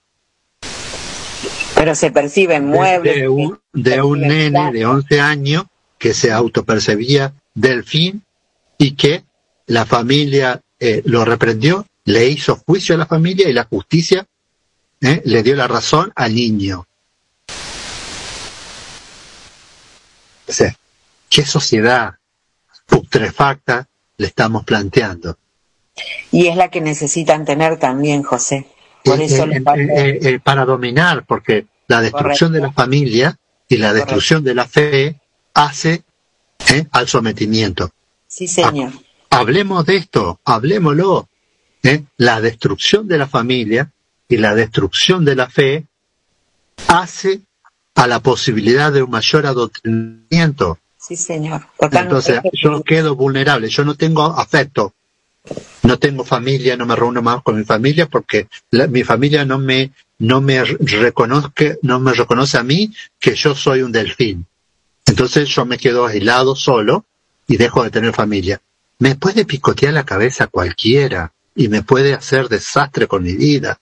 Pero se perciben muebles. De un, de un nene de 11 años que se autopercibía Delfín y que la familia eh, lo reprendió, le hizo juicio a la familia y la justicia ¿eh? le dio la razón al niño. O sea, ¿qué sociedad putrefacta le estamos planteando? Y es la que necesitan tener también, José. Por Eh, eso eh, eh, eh, eh, para dominar, porque la destrucción de la familia y la destrucción de la fe hace ¿eh? al sometimiento. Sí, señor. Hablemos de esto, hablemoslo. ¿eh? La destrucción de la familia y la destrucción de la fe hace a la posibilidad de un mayor adoctrinamiento. Sí, señor. Totalmente. Entonces, yo quedo vulnerable, yo no tengo afecto, no tengo familia, no me reúno más con mi familia porque la- mi familia no me, no me reconoce, no me reconoce a mí que yo soy un delfín. Entonces yo me quedo aislado solo y dejo de tener familia. Me puede picotear la cabeza cualquiera y me puede hacer desastre con mi vida.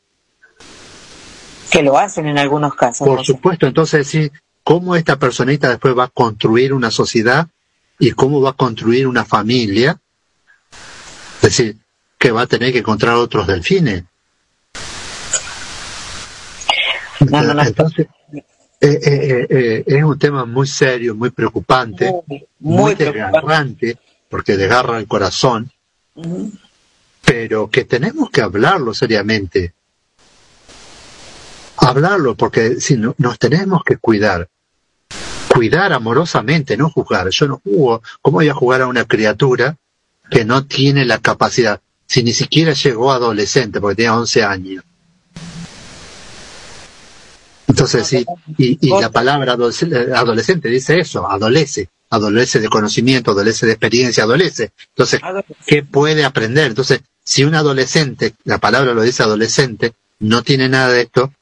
Que lo hacen en algunos casos. Por supuesto, entonces sí, cómo esta personita después va a construir una sociedad y cómo va a construir una familia. Es decir, que va a tener que encontrar otros delfines. Entonces, eh, eh, eh, es un tema muy serio, muy preocupante, muy, muy desgarrante, porque desgarra el corazón, pero que tenemos que hablarlo seriamente. Hablarlo, porque si no, nos tenemos que cuidar. Cuidar amorosamente, no juzgar. Yo no jugo. ¿Cómo voy a jugar a una criatura que no tiene la capacidad? Si ni siquiera llegó adolescente, porque tenía 11 años. Entonces, sí, y, y la palabra eh, adolescente dice eso, adolece, adolece de conocimiento, adolece de experiencia, adolece. Entonces, ¿qué puede aprender? Entonces, si un adolescente, la palabra lo dice adolescente, no tiene nada de esto,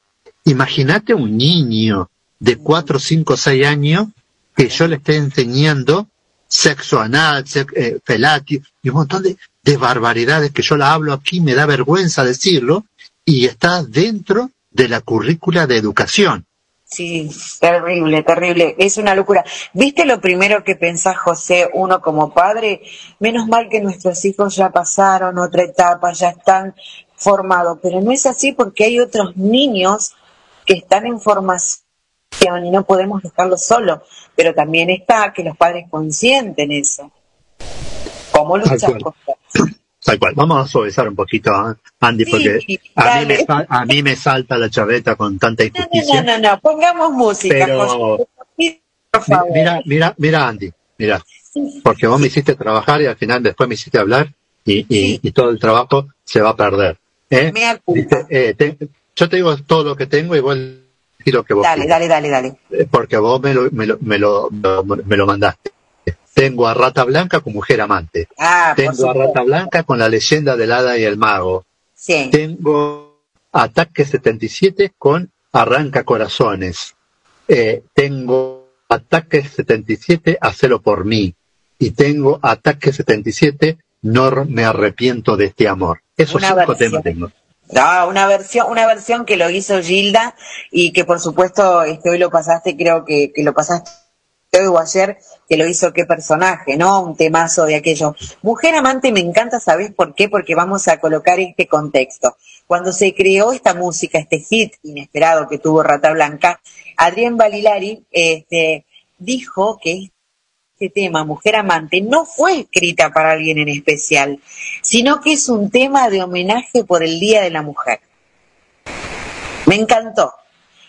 imagínate un niño de 4, 5, 6 años que yo le esté enseñando sexo anal, sex- eh, felatio, y un montón de, de barbaridades que yo la hablo aquí, me da vergüenza decirlo, y está dentro de la currícula de educación. Sí, terrible, terrible. Es una locura. ¿Viste lo primero que pensás, José, uno como padre? Menos mal que nuestros hijos ya pasaron otra etapa, ya están formados, pero no es así porque hay otros niños que están en formación y no podemos dejarlos solos. Pero también está que los padres consienten eso. ¿Cómo luchar contra Tal cual. Vamos a suavizar un poquito, ¿eh, Andy, Sí, porque a mí, me, a mí me salta la chaveta con tanta No, injusticia. no, no, no, pongamos música, Pero-. Por favor. Mira, mira, mira, Andy, mira, porque vos me hiciste trabajar y al final después me hiciste hablar y, y, y todo el trabajo se va a perder. ¿eh? Dice, eh, te- yo te digo todo lo que tengo y vos lo que vos Dale, quieras. dale, dale, dale. Eh, porque vos me lo, me lo, me lo, me lo mandaste. Tengo a Rata Blanca con Mujer Amante. Ah, Tengo a. Rata Blanca con la leyenda del hada y el mago. Sí. Tengo Ataque 77 con Arranca Corazones. Eh, tengo Ataque 77, Hacelo por mí. Y tengo Ataque 77, No me arrepiento de este amor. Esos Una cinco versión. temas tengo. Ah, una versión, una versión que lo hizo Gilda y que por supuesto este, hoy lo pasaste, creo que, que lo pasaste hoy o ayer, que lo hizo qué personaje, ¿no? Un temazo de aquello. Mujer amante me encanta, ¿sabes por qué? Porque vamos a colocar este contexto. Cuando se creó esta música, este hit inesperado que tuvo Rata Blanca, Adrián Balilari este, dijo que este tema, Mujer Amante, no fue escrita para alguien en especial, sino que es un tema de homenaje por el Día de la Mujer. Me encantó.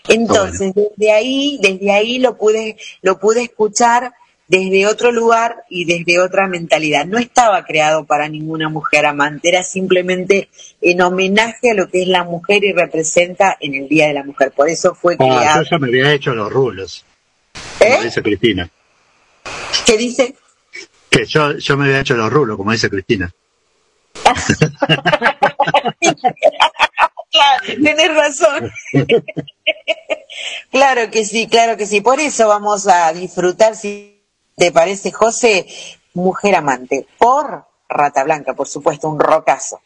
Entonces, desde ahí, desde ahí lo pude, lo pude escuchar desde otro lugar y desde otra mentalidad. No estaba creado para ninguna mujer amante, era simplemente en homenaje a lo que es la mujer y representa en el Día de la Mujer. Por eso fue Ah, creado. yo ya me había hecho los rulos. ¿Eh? Como dice Cristina. ¿Qué dice? Que yo, yo me había hecho los rulos, como dice Cristina. Claro, tenés razón. claro que sí, claro que sí. Por eso vamos a disfrutar, si te parece, José, Mujer Amante, por Rata Blanca, por supuesto, un rocazo.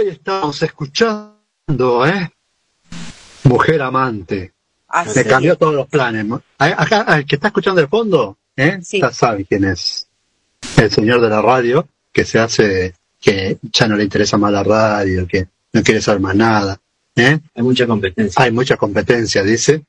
Ahí estamos escuchando, ¿eh? Mujer amante. Así Me cambió es. todos los planes. Acá, el que está escuchando de fondo, ¿eh? Ya sabe quién es. El señor de la radio, que se hace, que ya no le interesa más la radio, que no quiere saber más nada. ¿eh? Hay mucha competencia. Hay mucha competencia, dice.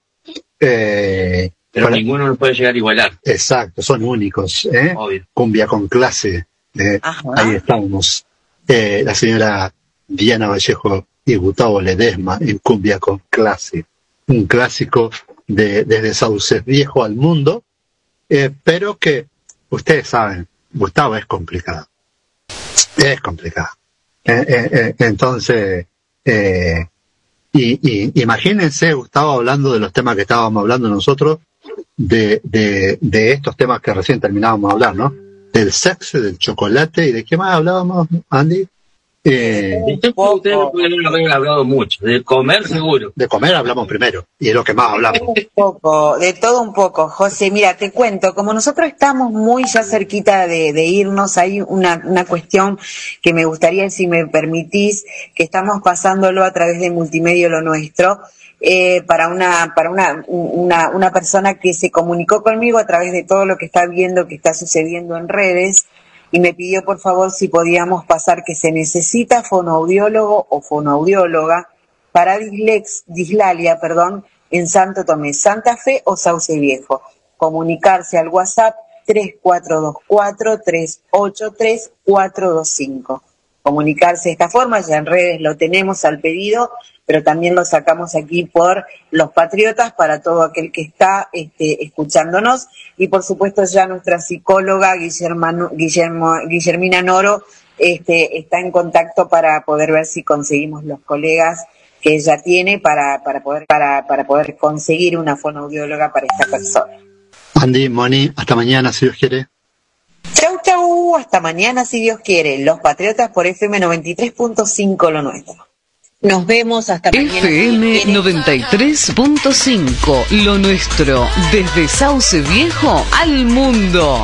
Eh, Pero para- ninguno lo puede llegar a igualar. Exacto, son únicos. ¿eh? Obvio. Cumbia con clase. ¿eh? Ahí estamos. Eh, la señora Diana Vallejo y Gustavo Ledesma en Cumbia con clase. Un clásico de, desde Sauces Viejo al mundo, eh, pero que ustedes saben, Gustavo es complicado. Es complicado. Eh, eh, eh, entonces, y, y imagínense, Gustavo, hablando de los temas que estábamos hablando nosotros, de, de, de estos temas que recién terminábamos de hablar, ¿no? Del sexo, del chocolate y de qué más hablábamos, Andy. Eh, Ustedes no pudieron haber hablado mucho. De comer seguro. de comer hablamos primero y es lo que más hablamos. Un poco, de todo un poco, José. Mira, te cuento, como nosotros estamos muy ya cerquita de, de irnos, hay una, una cuestión que me gustaría, si me permitís, que estamos pasándolo a través de Multimedia Lo Nuestro, eh, para una, para una, una, una persona que se comunicó conmigo a través de todo lo que está viendo que está sucediendo en redes y me pidió por favor si podíamos pasar que se necesita fonoaudiólogo o fonoaudióloga para dislex, dislalia, perdón, en Santo Tomé, Santa Fe o Sauce Viejo. Comunicarse al WhatsApp 3424-383-425. Comunicarse de esta forma, ya en redes lo tenemos al pedido, pero también lo sacamos aquí por los patriotas para todo aquel que está este, escuchándonos. Y por supuesto ya nuestra psicóloga Guillermo, Guillermo, Guillermina Noro este, está en contacto para poder ver si conseguimos los colegas que ella tiene para, para, poder, para, para poder conseguir una fonoaudióloga para esta persona. Andy, Moni, hasta mañana si Dios quiere. Chau, chau, hasta mañana si Dios quiere. Los Patriotas por FM 93.5 lo nuestro. Nos vemos hasta mañana. FM 93.5, lo nuestro, desde Sauce Viejo al mundo.